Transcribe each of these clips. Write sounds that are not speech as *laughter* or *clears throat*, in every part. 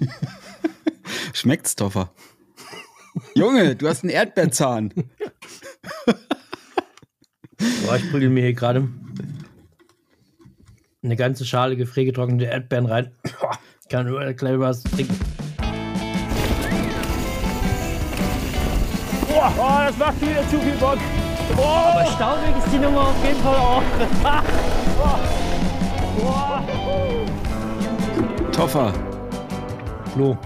*laughs* Schmeckt's, Toffer? Junge, du hast einen Erdbeerzahn. Boah, ich brülle mir hier gerade eine ganze Schale gefriergetrocknete Erdbeeren rein. Ich *coughs* kann nur gleich was trinken. Boah, oh, das macht wieder zu viel Bock. Boah. Aber staubig ist die Nummer auf jeden Fall auch. *laughs* Boah. Toffer. Flo.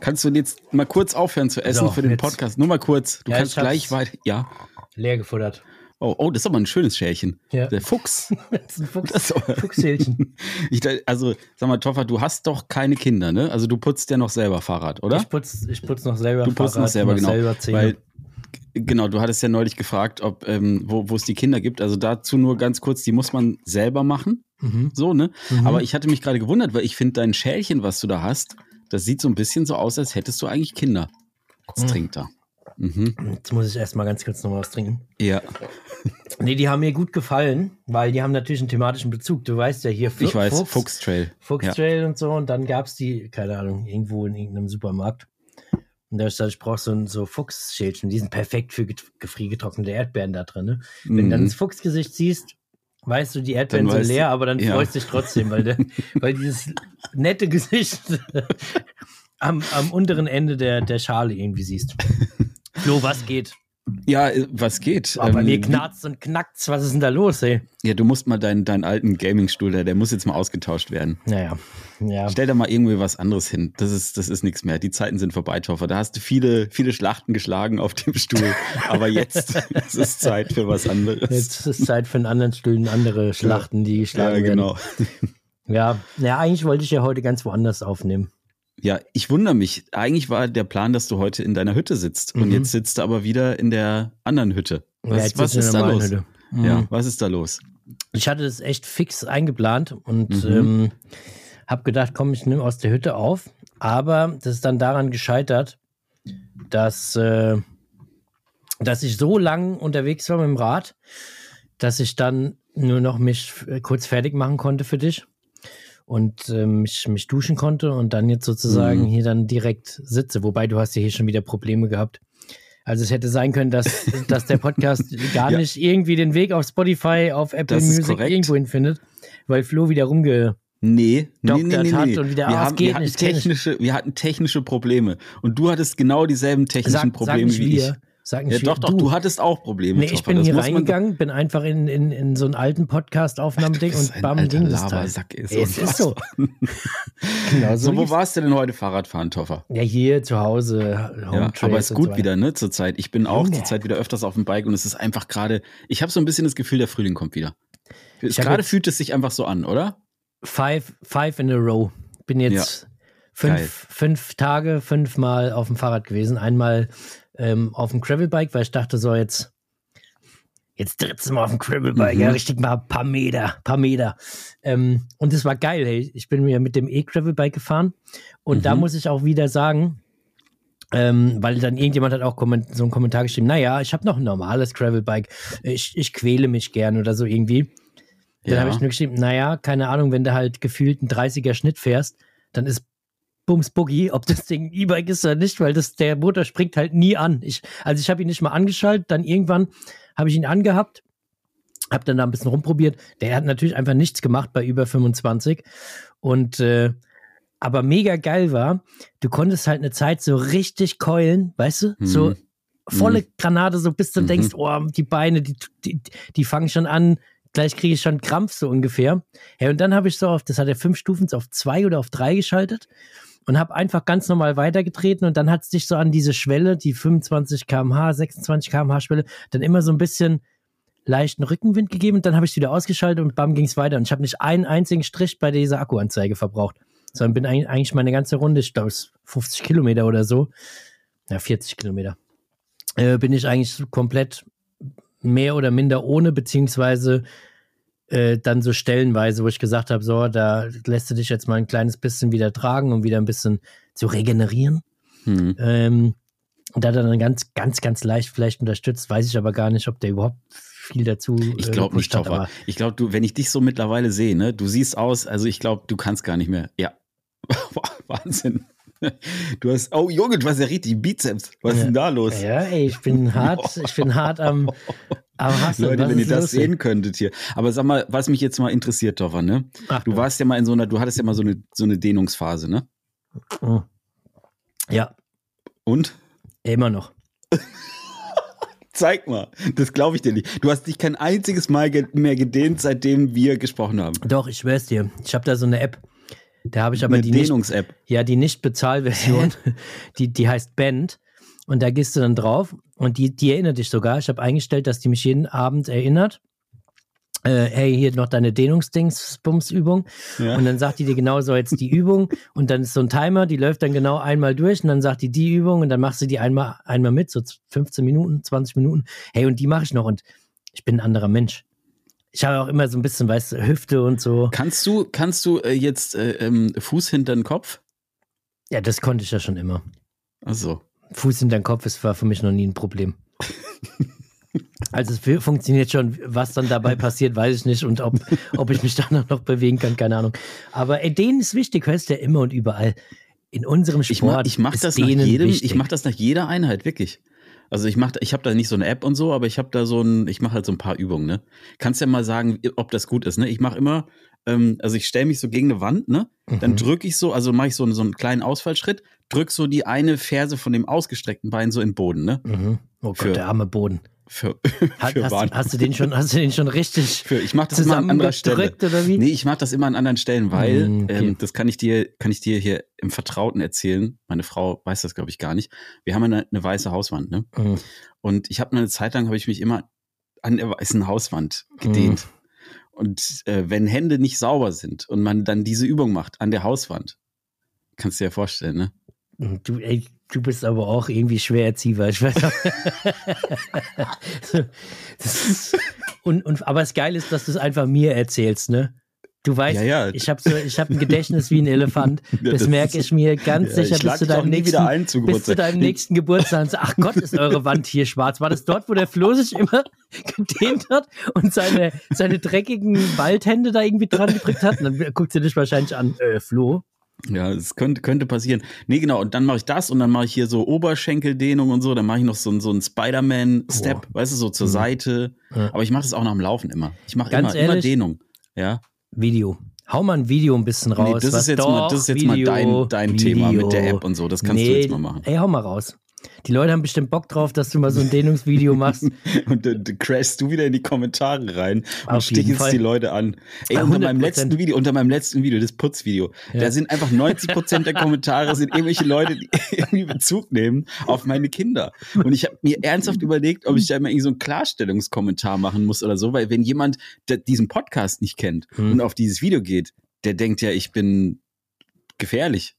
Kannst du jetzt mal kurz aufhören zu essen So, für den jetzt. Podcast? Nur mal kurz. Du Ja, kannst gleich weiter. Ja. Leer gefuttert. Oh, oh, das ist aber ein schönes Schälchen. Ja. Der Fuchs. *laughs* Das ist ein Fuchs, Das Fuchshälchen. *laughs* Ich, also, sag mal, Toffer, du hast doch keine Kinder, ne? Also du putzt ja noch selber Fahrrad, oder? Ich putze ich putz noch selber du putzt noch Fahrrad, selber, genau. selber. Weil, genau, du hattest ja neulich gefragt, ob, ähm, wo, wo es die Kinder gibt. Also dazu nur ganz kurz, die muss man selber machen. mhm. So, ne? Mhm. Aber ich hatte mich gerade gewundert, weil ich finde, dein Schälchen, was du da hast, das sieht so ein bisschen so aus, als hättest du eigentlich Kinder. Jetzt Mhm. trinkt er. Mhm. Jetzt muss ich erstmal ganz kurz noch was trinken. Ja, *laughs* Nee, die haben mir gut gefallen, weil die haben natürlich einen thematischen Bezug. Du weißt ja hier Fu- ich weiß, Fuchs, Fuchstrail. Fuchstrail und so. Und dann gab es die, keine Ahnung, irgendwo in irgendeinem Supermarkt. Und da ist gesagt, ich brauche so ein so Fuchsschälchen. Die sind perfekt für get- gefriergetrocknete Erdbeeren da drin. Ne? Wenn du dann Mhm. das Fuchsgesicht siehst, weißt du, die Erdbeeren sind leer, aber dann ja. freust du dich trotzdem, weil, der, *laughs* weil dieses nette Gesicht am, am unteren Ende der, der Schale irgendwie siehst. Flo, was geht? Ja, äh, was geht? Bei Ähm, mir knarzt und knackt's. Was ist denn da los, ey? Ja, du musst mal deinen, deinen alten Gaming-Stuhl, der, der muss jetzt mal ausgetauscht werden. Naja, ja. Stell da mal irgendwie was anderes hin. Das ist, das ist nichts mehr. Die Zeiten sind vorbei, Toffer. Da hast du viele, viele Schlachten geschlagen auf dem Stuhl. Aber jetzt *laughs* ist es Zeit für was anderes. Jetzt ist Zeit für einen anderen Stühlen, andere Schlachten, die ja, geschlagen genau. werden. Ja, ja, eigentlich wollte ich ja heute ganz woanders aufnehmen. Ja, ich wundere mich. Eigentlich war der Plan, dass du heute in deiner Hütte sitzt. Und Mhm. jetzt sitzt du aber wieder in der anderen Hütte. Ja, Was, jetzt was ist da los? Mhm. Ja, was ist da los? Ich hatte das echt fix eingeplant und Mhm. ähm, habe gedacht, komm, ich nehme aus der Hütte auf. Aber das ist dann daran gescheitert, dass, äh, dass ich so lang unterwegs war mit dem Rad, dass ich dann nur noch mich kurz fertig machen konnte für dich und äh, mich, mich duschen konnte und dann jetzt sozusagen Mhm. hier dann direkt sitze. Wobei du hast ja hier schon wieder Probleme gehabt. Also es hätte sein können, dass, *laughs* dass der Podcast gar Ja. nicht irgendwie den Weg auf Spotify, auf Apple Das Music irgendwo hinfindet, weil Flo wieder rumge... Nee, nee, nee, nee, hat nee. und wieder, wir, ah, haben, wir, hatten technische, wir hatten technische Probleme. Und du hattest genau dieselben technischen Sag, sag Probleme nicht wie wir. ich. Sag Ja, nicht doch, wir. doch, du, hattest auch Probleme. Nee, ich bin das hier reingegangen, bin einfach in, in, in so einen alten Podcast-Aufnahmeding Du und bam, ging das Teil. Ey, es ist so. *laughs* genau so. So, wo warst du denn heute Fahrradfahren, Toffer? ja, hier zu Hause. Ja, aber es ist gut so wieder, ne, zur Zeit. Ich bin auch Junge. zur Zeit wieder öfters auf dem Bike und es ist einfach gerade, ich habe so ein bisschen das Gefühl, der Frühling kommt wieder. Gerade fühlt es sich einfach so an, oder? Five, five in a row. Bin jetzt Geil. fünf, fünf Tage, fünfmal auf dem Fahrrad gewesen. Einmal ähm, auf dem Gravelbike, weil ich dachte so jetzt, jetzt drittes Mal auf dem Gravelbike, Mhm. ja, richtig mal ein paar Meter, paar Meter. Ähm, und es war geil, hey. Ich bin mir mit dem E-Gravelbike gefahren und da Mhm. muss ich auch wieder sagen, ähm, weil dann irgendjemand hat auch so einen Kommentar geschrieben, naja, ich habe noch ein normales Gravelbike, ich, ich quäle mich gern oder so irgendwie. Dann Ja. habe ich nur geschrieben, naja, keine Ahnung, wenn du halt gefühlt einen 30er Schnitt fährst, dann ist Bums Boogie, ob das Ding ein E-Bike ist oder nicht, weil das, der Motor springt halt nie an. Ich, also ich habe ihn nicht mal angeschaltet, dann irgendwann habe ich ihn angehabt, habe dann da ein bisschen rumprobiert. Der hat natürlich einfach nichts gemacht bei über 25 und äh, aber mega geil war, du konntest halt eine Zeit so richtig keulen, weißt du? So Mhm. volle Granate, so bis du Mhm. denkst, oh, die Beine, die, die, die fangen schon an, gleich kriege ich schon Krampf so ungefähr. Ja, und dann habe ich so auf, das hat er fünf Stufen auf zwei oder auf drei geschaltet und habe einfach ganz normal weitergetreten und dann hat es dich so an diese Schwelle, die 25 km/h, 26 km/h Schwelle, dann immer so ein bisschen leichten Rückenwind gegeben und dann habe ich wieder ausgeschaltet und bam ging es weiter. Und ich habe nicht einen einzigen Strich bei dieser Akkuanzeige verbraucht, sondern bin eigentlich meine ganze Runde, ich glaube es ist 50 Kilometer oder so, ja 40 Kilometer, äh, bin ich eigentlich komplett mehr oder minder ohne, beziehungsweise äh, dann so stellenweise, wo ich gesagt habe, so, da lässt du dich jetzt mal ein kleines bisschen wieder tragen, um wieder ein bisschen zu regenerieren. Hm. Ähm, und da hat er dann ganz, ganz, ganz leicht vielleicht unterstützt, weiß ich aber gar nicht, ob der überhaupt viel dazu. Ich äh, glaube nicht, gepusht hat, Toffer. Ich glaube, du, wenn ich dich so mittlerweile sehe, ne, du siehst aus, also ich glaube, du kannst gar nicht mehr. Ja. *laughs* Wahnsinn. Du hast, oh Junge, du hast ja richtig Bizeps. Was ist denn da los? Ja, ey, ich bin hart, ich bin hart am, *laughs* am Hassen. Leute, wenn ihr das sehen könntet hier. Aber sag mal, was mich jetzt mal interessiert, Toffer, ne? Ach, Du warst ja mal in so einer, du hattest ja mal so eine, so eine Dehnungsphase, ne? Oh. Ja, Und? immer noch. *laughs* Zeig mal. Das glaube ich dir nicht. Du hast dich kein einziges Mal ge mehr gedehnt, seitdem wir gesprochen haben. Doch, ich schwör's dir. Ich habe da so eine App. Da habe ich aber eine die nicht, Dehnungs-App. ja, die Nicht-Bezahlversion. die, die heißt Band. Und da gehst du dann drauf und die, die erinnert dich sogar. Ich habe eingestellt, dass die mich jeden Abend erinnert. Äh, hey, hier noch deine Dehnungsdings-Bums-Übung. Ja. Und dann sagt die dir genau so jetzt die Übung und dann ist so ein Timer, die läuft dann genau einmal durch und dann sagt die die Übung und dann machst du die einmal, einmal mit, so 15 Minuten, 20 Minuten. Hey, und die mache ich noch und ich bin ein anderer Mensch. Ich habe auch immer so ein bisschen, weißt du, Hüfte und so. Kannst du, kannst du äh, jetzt äh, ähm, Fuß hinter den Kopf? Ja, das konnte ich ja schon immer. Also. Fuß hinter den Kopf ist war für mich noch nie ein Problem. Also es fu- funktioniert schon, was dann dabei passiert, weiß ich nicht und ob, ob ich mich danach noch bewegen kann, keine Ahnung. Aber ey, denen ist wichtig, hörst du ja immer und überall. In unserem Ich mach, Sport ich mach ist das nach jedem, wichtig. ich mach das nach jeder Einheit, wirklich. Also ich mach, ich habe da nicht so eine App und so, aber ich habe da so ein, ich mache halt so ein paar Übungen, ne? Kannst ja mal sagen, ob das gut ist, ne? Ich mache immer, ähm, also ich stelle mich so gegen eine Wand, ne? Dann Mhm. drücke ich so, also mache ich so, einen- so einen kleinen Ausfallschritt, drück so die eine Ferse von dem ausgestreckten Bein so in den Boden, ne? Mhm. Oh Gott, Für- der arme Boden. Für, *laughs* Hat, für hast, hast, du den schon, hast du den schon richtig Für, ich mache das immer an anderer Stelle. oder wie? Nee, ich mache das immer an anderen Stellen, weil Mm, okay. ähm, das kann ich dir, kann ich dir hier im Vertrauten erzählen. Meine Frau weiß das, glaube ich, gar nicht. Wir haben eine, eine weiße Hauswand, ne? Mhm. Und ich habe eine Zeit lang habe ich mich immer an der weißen Hauswand gedehnt. Und äh, wenn Hände nicht sauber sind und man dann diese Übung macht an der Hauswand, kannst du dir ja vorstellen, ne? Du, ey, du bist aber auch irgendwie schwer erziehbar. Ich weiß ist, und, und, aber das Geile ist, dass du es einfach mir erzählst, ne? Du weißt, Ja, ja. ich habe so, ich hab ein Gedächtnis wie ein Elefant. *laughs* Ja, das das merke ich mir ganz sicher ich bis zu deinem nächsten, ein zu bis zu Geburtstag. deinem nächsten Geburtstag. So, Ach Gott, ist eure Wand hier schwarz. War das dort, wo der Flo sich immer *laughs* gedehnt hat und seine, seine dreckigen Waldhände da irgendwie dran gedrückt hat? Und dann guckt sie dich wahrscheinlich an, äh, Flo. Ja, es könnte, könnte passieren. Nee, genau, und dann mache ich das und dann mache ich hier so Oberschenkeldehnung und so, dann mache ich noch so, einen- so einen Spider-Man-Step, weißt du, so zur Mhm. Seite. Ja. Aber ich mache das auch nach dem Laufen immer. Ich mache immer, immer? Dehnung. Ja. Video. Hau mal ein Video ein bisschen raus. nee, das ist jetzt doch, mal, das ist jetzt mal Video, dein, dein Thema Video. mit der App und so. Das kannst du Nee, jetzt mal machen. Ey, hau mal raus. Die Leute haben bestimmt Bock drauf, dass du mal so ein Dehnungsvideo machst. *laughs* Und dann dann crashst du wieder in die Kommentare rein und Auf stichelst Fall. die Leute an. Ey, unter meinem 100%. letzten Video, unter meinem letzten Video, das Putzvideo, Ja. da sind einfach 90 Prozent der Kommentare sind irgendwelche Leute, die *laughs* irgendwie Bezug nehmen auf meine Kinder. Und ich habe mir ernsthaft überlegt, ob ich da immer irgendwie so einen Klarstellungskommentar machen muss oder so, weil wenn jemand diesen Podcast nicht kennt Hm. und auf dieses Video geht, der denkt ja, ich bin gefährlich.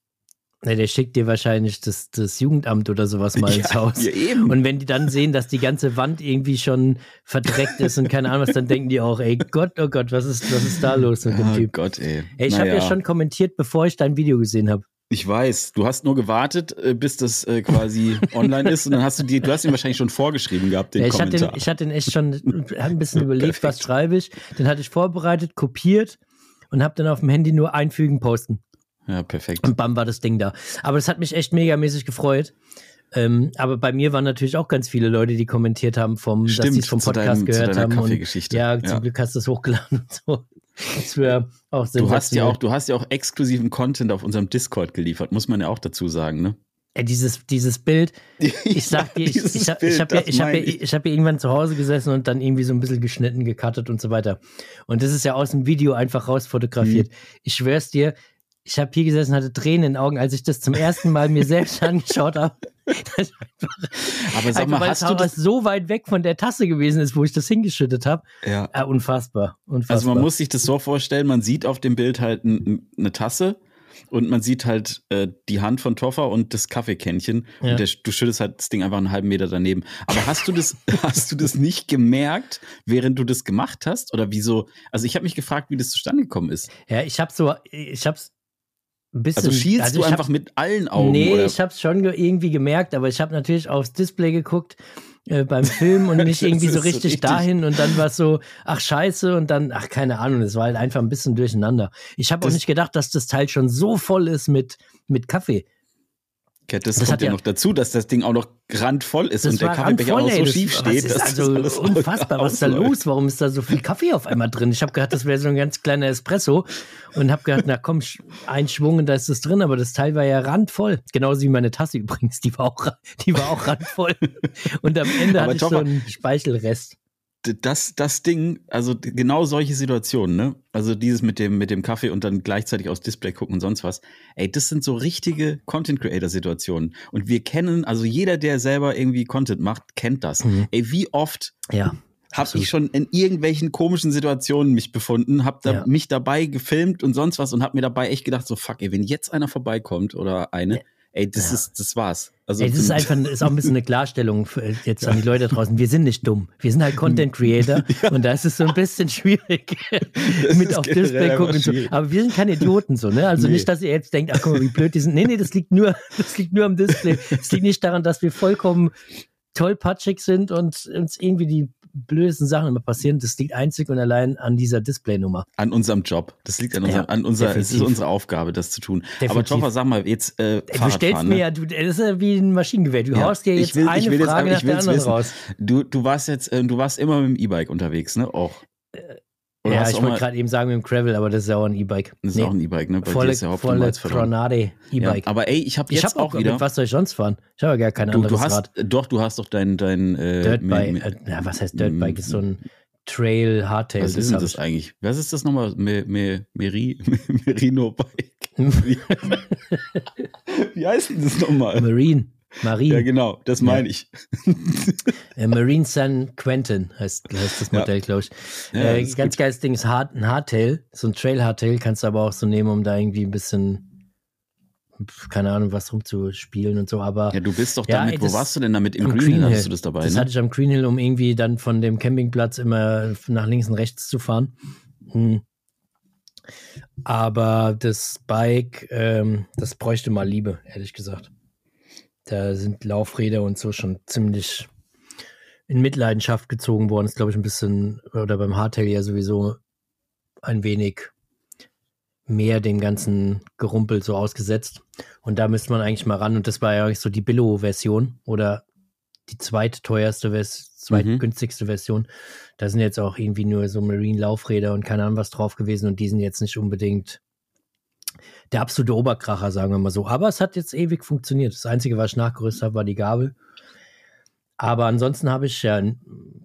Ne, der schickt dir wahrscheinlich das, das Jugendamt oder sowas mal *laughs* ins Haus. ja, eben. Und wenn die dann sehen, dass die ganze Wand irgendwie schon verdreckt ist und keine Ahnung was, dann denken die auch, ey Gott, oh Gott, was ist, was ist da los mit dem oh Typ? Gott, ey. Ey, ich habe ja schon kommentiert, bevor ich dein Video gesehen habe. Ich weiß, du hast nur gewartet, äh, bis das äh, quasi online ist und dann hast du die, du hast ihn wahrscheinlich schon vorgeschrieben gehabt, den Ja, ich hatte, Kommentar. den, ich hatte den echt schon ein bisschen *laughs* überlegt, was schreibe ich. Den hatte ich vorbereitet, kopiert und habe dann auf dem Handy nur einfügen, posten. Ja, perfekt. Und bam war das Ding da. Aber das hat mich echt megamäßig gefreut. Ähm, aber bei mir waren natürlich auch ganz viele Leute, die kommentiert haben, vom, dass Stimmt, die es vom Podcast deinem- gehört haben. Und, ja, Ja. zum Glück hast du es hochgeladen und so. Das wäre auch Du hast ja auch, du hast ja auch exklusiven Content auf unserem Discord geliefert, muss man ja auch dazu sagen, ne? Ey, dieses, dieses Bild, *laughs* ich sag dir, ich, ich, Bild, ich habe ja, ich hab ja, ich. ich hab ja irgendwann zu Hause gesessen und dann irgendwie so ein bisschen geschnitten, gecuttet und so weiter. Und das ist ja aus dem Video einfach rausfotografiert. Mhm. Ich schwör's dir, ich habe hier gesessen, hatte Tränen in den Augen, als ich das zum ersten Mal mir selbst *laughs* angeschaut habe. Aber sag einfach, mal, weil hast du das? so weit weg von der Tasse gewesen ist, wo ich das hingeschüttet habe. Ja. Ah, unfassbar, unfassbar. Also man muss sich das so vorstellen, man sieht auf dem Bild halt eine Tasse und man sieht halt äh, die Hand von Toffer und das Kaffeekännchen Ja. und der, du schüttest halt das Ding einfach einen halben Meter daneben. Aber hast du das, *laughs* hast du das nicht gemerkt, während du das gemacht hast? Oder wieso? Also ich habe mich gefragt, wie das zustande gekommen ist. ja, ich habe so, ich hab's ein bisschen. Also schielst also du ich hab- einfach mit allen Augen? Nee, oder? ich habe es schon ge irgendwie gemerkt, aber ich habe natürlich aufs Display geguckt äh, beim Film und *laughs* nicht irgendwie so richtig, richtig. dahin und dann war es so, ach scheiße und dann, ach keine Ahnung, es war halt einfach ein bisschen durcheinander. Ich habe auch nicht gedacht, dass das Teil schon so voll ist mit, mit Kaffee. Ja, das, Das kommt hat ja ja- noch dazu, dass das Ding auch noch randvoll ist Das und der Kaffeebecher auch so schief Das- steht. was ist das also alles unfassbar, was ist da los? Warum ist da so viel Kaffee auf einmal drin? Ich habe gedacht, das wäre so ein ganz kleiner Espresso und habe gedacht, na komm, ein Schwung und da ist es drin, aber das Teil war ja randvoll. Genauso wie meine Tasse übrigens, die war auch, die war auch randvoll. *laughs* Und am Ende Aber hatte ich so einen Speichelrest. Das, das Ding, also genau solche Situationen, ne? Also dieses mit dem, mit dem Kaffee und dann gleichzeitig aufs Display gucken und sonst was. Ey, das sind so richtige Content Creator Situationen. Und wir kennen, also jeder, der selber irgendwie Content macht, kennt das. Mhm. Ey, wie oft Ja. habe ich schon in irgendwelchen komischen Situationen mich befunden, habe da Ja. mich dabei gefilmt und sonst was und habe mir dabei echt gedacht, so fuck, ey, wenn jetzt einer vorbeikommt oder eine, ey, das Ja. ist, das war's. Also Ey, das ist einfach ist auch ein bisschen eine Klarstellung für, jetzt an die Leute draußen. Wir sind nicht dumm. Wir sind halt Content *laughs* Creator und da ist es so ein bisschen schwierig *laughs* mit auf Display gucken und so. Aber wir sind keine Idioten so, ne? Also Nee. nicht, dass ihr jetzt denkt, ach guck mal, wie blöd die sind. Nee, nee, das liegt nur, *laughs* das liegt nur am Display. Es liegt nicht daran, dass wir vollkommen tollpatschig sind und uns irgendwie die blödesten Sachen immer passieren. Das liegt einzig und allein an dieser Displaynummer. An unserem Job. Das liegt an, unserem, Ja, an unserer, es ist unsere Aufgabe, das zu tun. Aber Definitiv. Toffer, sag mal, jetzt äh, Du stellst ne? mir ja, du, das ist ja wie ein Maschinengewehr. Du Ja, haust dir jetzt will- ich eine will jetzt Frage aber- nach ich der anderen wissen. raus. Du, du warst jetzt, äh, du warst immer mit dem E-Bike unterwegs, ne? Auch. Oder ja, ich auch wollte gerade eben sagen mit dem Gravel, aber das ist ja auch ein E-Bike. Das ist Nee, auch ein E-Bike, ne? Bei volle, ist ja volle Granade Ja, E-Bike. aber ey, ich habe ich jetzt habe auch wieder. Mit was soll ich sonst fahren? Ich habe ja gar kein Du, anderes du hast, Rad. doch, du hast doch dein, dein äh, Dirtbike. Äh, ja, was heißt Dirtbike? Das ist so ein Trail Hardtail. was ist denn hab das ich. eigentlich? Was ist das nochmal? Me, Me, Meri, *laughs* Merino Bike. Wie, *laughs* wie heißt denn das nochmal? Marine. Marine. Ja, genau, das meine ich. *laughs* Äh, Marine San Quentin heißt, heißt das Ja. Modell, glaube ich. Ja, äh, ist ganz gut. geiles Ding ist Hard, ein Hardtail. So ein Trail Hardtail kannst du aber auch so nehmen, um da irgendwie ein bisschen, keine Ahnung, was rumzuspielen und so. Aber Ja, du bist doch Ja, damit, ey, wo warst du denn damit? Im Green, Green Hill. du das dabei, Das ne? hatte ich am Green Hill, um irgendwie dann von dem Campingplatz immer nach links und rechts zu fahren. Hm. Aber das Bike, ähm, das bräuchte mal Liebe, ehrlich gesagt. Da sind Laufräder und so schon ziemlich in Mitleidenschaft gezogen worden. Ist, glaube ich, ein bisschen, oder beim Hardtail ja sowieso ein wenig mehr dem ganzen Gerumpel so ausgesetzt. Und da müsste man eigentlich mal ran. Und das war ja eigentlich so die Billo-Version oder die zweitteuerste, zweitgünstigste Version. Da sind jetzt auch irgendwie nur so Marine-Laufräder und keine Ahnung was drauf gewesen. Und die sind jetzt nicht unbedingt der absolute Oberkracher, sagen wir mal so. Aber es hat jetzt ewig funktioniert. Das Einzige, was ich nachgerüstet habe, war die Gabel. Aber ansonsten habe ich ja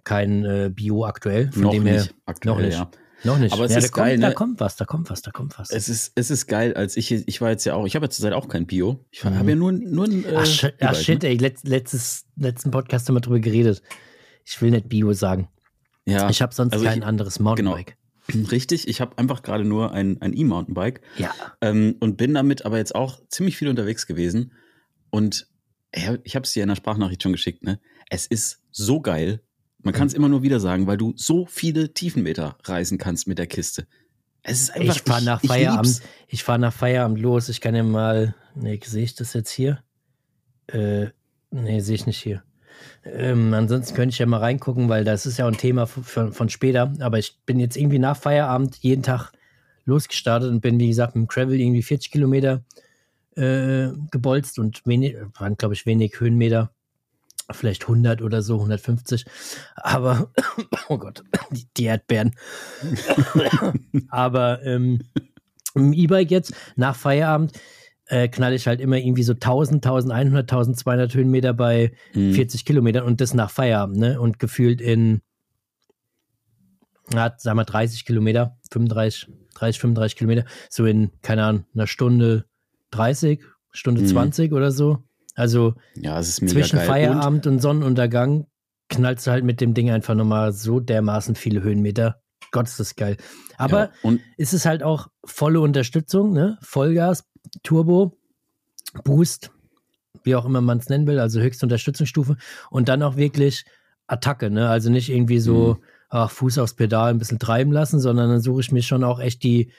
kein äh, Bio aktuell. Von noch dem her, nicht, aktuell, noch nicht. ja. Noch nicht. Aber es ja, ist da, geil, kommt, da ne? kommt was, da kommt was, da kommt was. Es ist, es ist geil, als ich, ich war jetzt ja auch, ich habe ja zurzeit auch kein Bio. Ich Mhm. habe ja nur, nur ein äh, ach, sh ach shit, ne? ey, letzt, letztes, letzten Podcast haben wir drüber geredet. Ich will nicht Bio sagen. Ja, Ich habe sonst also kein ich- anderes Mountainbike. *clears throat* richtig. Ich habe einfach gerade nur ein, ein E-Mountainbike Ja. ähm, und bin damit aber jetzt auch ziemlich viel unterwegs gewesen. Und ich habe es dir in der Sprachnachricht schon geschickt, ne? Es ist so geil. Man kann es immer nur wieder sagen, weil du so viele Tiefenmeter reisen kannst mit der Kiste. Es ist einfach. Ich fahre nach ich Feierabend. Ich fahre nach Feierabend los. Ich kann ja mal. Nee, sehe ich das jetzt hier? Äh, nee, sehe ich nicht hier. Ähm, ansonsten könnte ich ja mal reingucken, weil das ist ja ein Thema von, von, von später. Aber ich bin jetzt irgendwie nach Feierabend jeden Tag losgestartet und bin, wie gesagt, mit dem Travel irgendwie 40 Kilometer äh, gebolzt und wenig, waren, glaube ich, wenig Höhenmeter. Vielleicht 100 oder so, 150. Aber, *coughs* oh Gott, die, die Erdbeeren. *laughs* Aber ähm, im E-Bike jetzt, nach Feierabend, äh, knall ich halt immer irgendwie so 1000, 1100, 1200 Höhenmeter bei Mhm. 40 Kilometern und das nach Feierabend, ne? Und gefühlt in, ja, sagen wir 30 Kilometer, 35, 30, 35 Kilometer, so in, keine Ahnung, einer Stunde 30, Stunde Mhm. 20 oder so. Also Ja, zwischen geil. Feierabend und, Sonnenuntergang knallst du halt mit dem Ding einfach nochmal so dermaßen viele Höhenmeter. Gott, ist das geil. Aber ja, ist es halt auch volle Unterstützung, ne? Vollgas, Turbo, Boost, wie auch immer man es nennen will, also höchste Unterstützungsstufe und dann auch wirklich Attacke, ne? Also nicht irgendwie so, Mhm. ach, Fuß aufs Pedal ein bisschen treiben lassen, sondern dann suche ich mir schon auch echt die,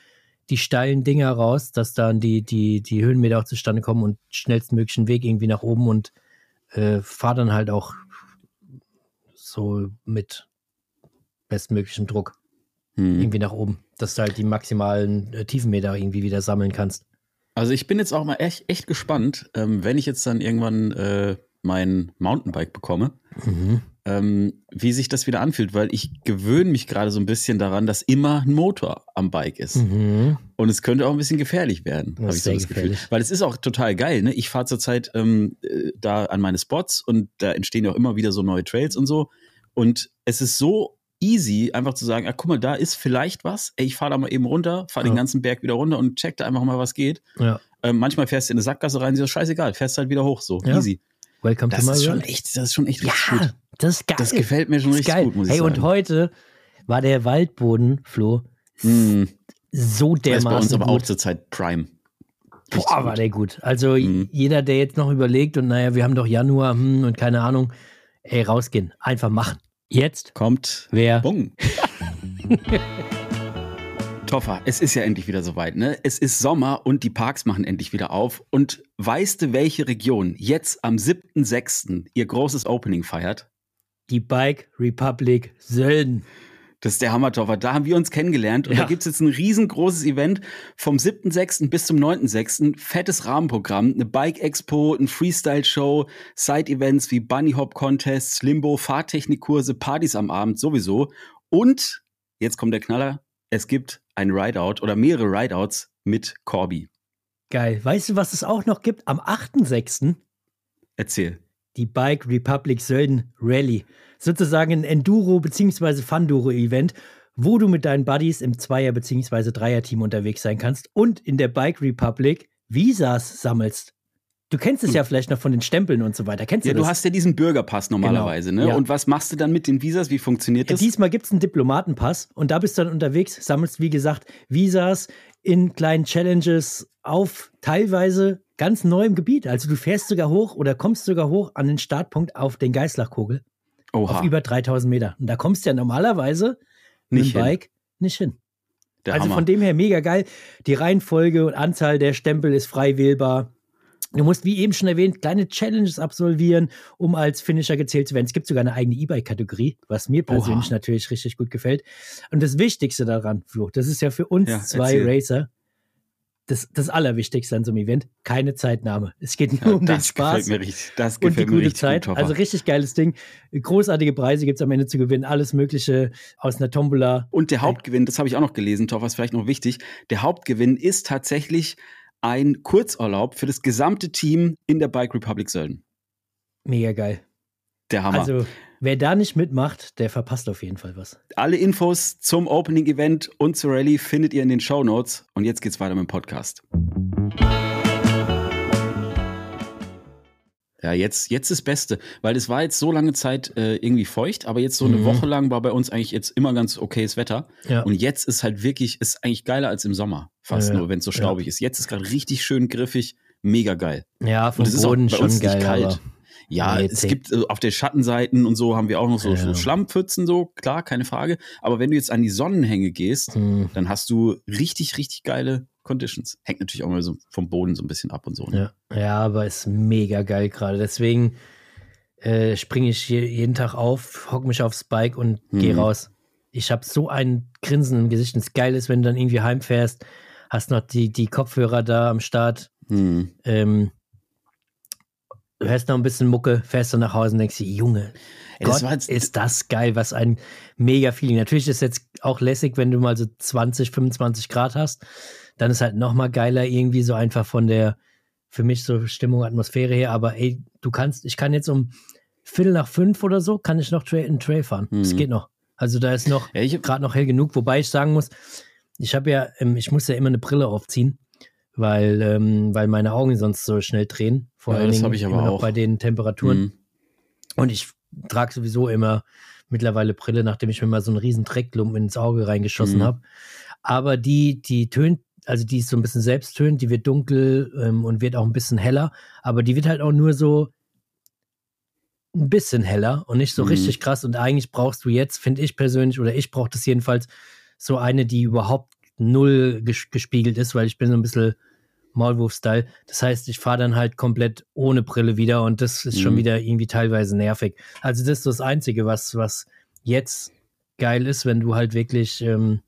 die steilen Dinger raus, dass dann die, die, die Höhenmeter auch zustande kommen und schnellstmöglichen Weg irgendwie nach oben und äh, fahre dann halt auch so mit bestmöglichem Druck Hm. irgendwie nach oben, dass du halt die maximalen äh, Tiefenmeter irgendwie wieder sammeln kannst. Also ich bin jetzt auch mal echt, echt gespannt, ähm, wenn ich jetzt dann irgendwann äh, mein Mountainbike bekomme, Mhm. ähm, wie sich das wieder anfühlt, weil ich gewöhne mich gerade so ein bisschen daran, dass immer ein Motor am Bike ist. Mhm. Und es könnte auch ein bisschen gefährlich werden, habe ich so das Gefühl. gefährlich. Weil es ist auch total geil, ne? Ich fahre zurzeit ähm, äh, da an meine Spots und da entstehen ja auch immer wieder so neue Trails und so. Und es ist so easy, einfach zu sagen, ah, guck mal, da ist vielleicht was. Ey, ich fahre da mal eben runter, fahre Ja. den ganzen Berg wieder runter und check da einfach mal, was geht. Ja. Ähm, manchmal fährst du in eine Sackgasse rein, ist das scheißegal, fährst halt wieder hoch, so Ja. easy. Welcome Das to my ist schon echt, das ist schon echt richtig Ja, gut. das ist geil. Das gefällt mir schon Das richtig geil. gut, muss ich hey, sagen. und heute war der Waldboden, Flo, Mm, so der ist bei dermaßen uns aber auch gut. zurzeit Prime. Richtig Boah, war der gut. Also Mhm. jeder, der jetzt noch überlegt und naja, wir haben doch Januar hm, und keine Ahnung, ey, rausgehen, einfach machen. Jetzt, Kommt wer? Bung. *laughs* Toffer, es ist ja endlich wieder soweit, ne? Es ist Sommer und die Parks machen endlich wieder auf. Und weißt du, welche Region jetzt am 7.6. ihr großes Opening feiert? Die Bike Republic Sölden. Das ist der Hammer, Toffer. Da haben wir uns kennengelernt und Ja. da gibt's jetzt ein riesengroßes Event vom 7.6. bis zum 9.6. Fettes Rahmenprogramm, eine Bike-Expo, ein Freestyle-Show, Side-Events wie Bunny Hop Contests, Limbo, Fahrtechnikkurse, Partys am Abend sowieso. Und jetzt kommt der Knaller, es gibt ein Rideout oder mehrere Rideouts mit Corby. Geil. Weißt du, was es auch noch gibt? Am 8.6. Erzähl. die Bike Republic Sölden Rally. Sozusagen ein Enduro- bzw. Funduro-Event, wo du mit deinen Buddies im Zweier- bzw. Dreier-Team unterwegs sein kannst und in der Bike Republic Visas sammelst. Du kennst es ja vielleicht noch von den Stempeln und so weiter. Kennst Ja, du du das? hast ja diesen Bürgerpass normalerweise, ne? Ja. Und was machst du dann mit den Visas? Wie funktioniert Ja, das? diesmal gibt es einen Diplomatenpass und da bist du dann unterwegs, sammelst, wie gesagt, Visas in kleinen Challenges auf teilweise ganz neuem Gebiet. Also du fährst sogar hoch oder kommst sogar hoch an den Startpunkt auf den Geißlachkogel Oha, auf über 3000 Meter. Und da kommst du ja normalerweise mit Nicht dem hin. Bike nicht hin. der also Hammer. von dem her mega geil. Die Reihenfolge und Anzahl der Stempel ist frei wählbar. Du musst, wie eben schon erwähnt, kleine Challenges absolvieren, um als Finisher gezählt zu werden. Es gibt sogar eine eigene E-Bike-Kategorie, was mir persönlich Oha. natürlich richtig gut gefällt. Und das Wichtigste daran, Flo, das ist ja für uns Ja, zwei erzähl. Racer das, das Allerwichtigste an so einem Event, keine Zeitnahme. Es geht nur ja, um den das Spaß gefällt mir richtig. Das und die gefällt mir gute richtig Zeit. gut, also richtig geiles Ding. Großartige Preise gibt es am Ende zu gewinnen. Alles Mögliche aus einer Tombola. Und der Hauptgewinn, das habe ich auch noch gelesen, Toffer, ist vielleicht noch wichtig. Der Hauptgewinn ist tatsächlich ein Kurzurlaub für das gesamte Team in der Bike Republic Sölden. Mega geil. Der Hammer. Also, wer da nicht mitmacht, der verpasst auf jeden Fall was. Alle Infos zum Opening Event und zur Rallye findet ihr in den Show Notes. Und jetzt geht's weiter mit dem Podcast. Ja, jetzt, jetzt das Beste, weil es war jetzt so lange Zeit äh, irgendwie feucht, aber jetzt so eine Mhm. Woche lang war bei uns eigentlich jetzt immer ganz okayes Wetter. Ja. Und jetzt ist halt wirklich, ist eigentlich geiler als im Sommer, fast Ja, ja. nur, wenn es so staubig ist. Jetzt ist gerade richtig schön griffig, mega geil. Ja, vom Und es ist auch Boden bei schon uns geil, nicht kalt. Ja, Nee, es gibt äh, auf den Schattenseiten und so haben wir auch noch so, Ja. so Schlammpfützen, so, klar, keine Frage. Aber wenn du jetzt an die Sonnenhänge gehst, hm, dann hast du richtig, richtig geile Conditions. Hängt natürlich auch mal so vom Boden so ein bisschen ab und so. Ne? ja. ja, aber ist mega geil gerade. Deswegen äh, springe ich je, jeden Tag auf, hock mich aufs Bike und gehe Mhm. raus. Ich habe so ein Grinsen im Gesicht. Und Das Geile ist, wenn du dann irgendwie heimfährst, hast noch die, die Kopfhörer da am Start. Hm. Ähm, du hörst noch ein bisschen Mucke, fährst dann nach Hause und denkst dir, Junge, Ey, das Gott, ist das geil, was ein mega Feeling. Natürlich ist jetzt auch lässig, wenn du mal so 20, 25 Grad hast. Dann ist halt noch mal geiler irgendwie so einfach von der, für mich so Stimmung, Atmosphäre her. Aber ey, du kannst, ich kann jetzt um Viertel nach fünf oder so, kann ich noch Trail, einen Trail fahren. Das Mhm. geht noch. Also da ist noch Ja, gerade noch hell genug, wobei ich sagen muss, ich habe ja, ähm, ich muss ja immer eine Brille aufziehen, weil, ähm, weil meine Augen sonst so schnell drehen. Vor Ja, allen das Dingen hab ich aber auch. bei den Temperaturen. hm. Und ich trage sowieso immer mittlerweile Brille, nachdem ich mir mal so einen riesen Dreckklumpen ins Auge reingeschossen Mhm. habe. Aber die, die tönt, also die ist so ein bisschen selbsttönt, die wird dunkel ähm, und wird auch ein bisschen heller, aber die wird halt auch nur so ein bisschen heller und nicht so Mhm. richtig krass. Und eigentlich brauchst du jetzt, finde ich persönlich, oder ich brauche das jedenfalls, so eine, die überhaupt null ges gespiegelt ist, weil ich bin so ein bisschen Maulwurf-Style. Das heißt, ich fahre dann halt komplett ohne Brille wieder und das ist schon Mhm. wieder irgendwie teilweise nervig. Also das ist das Einzige, was, was jetzt geil ist, wenn du halt wirklich ähm,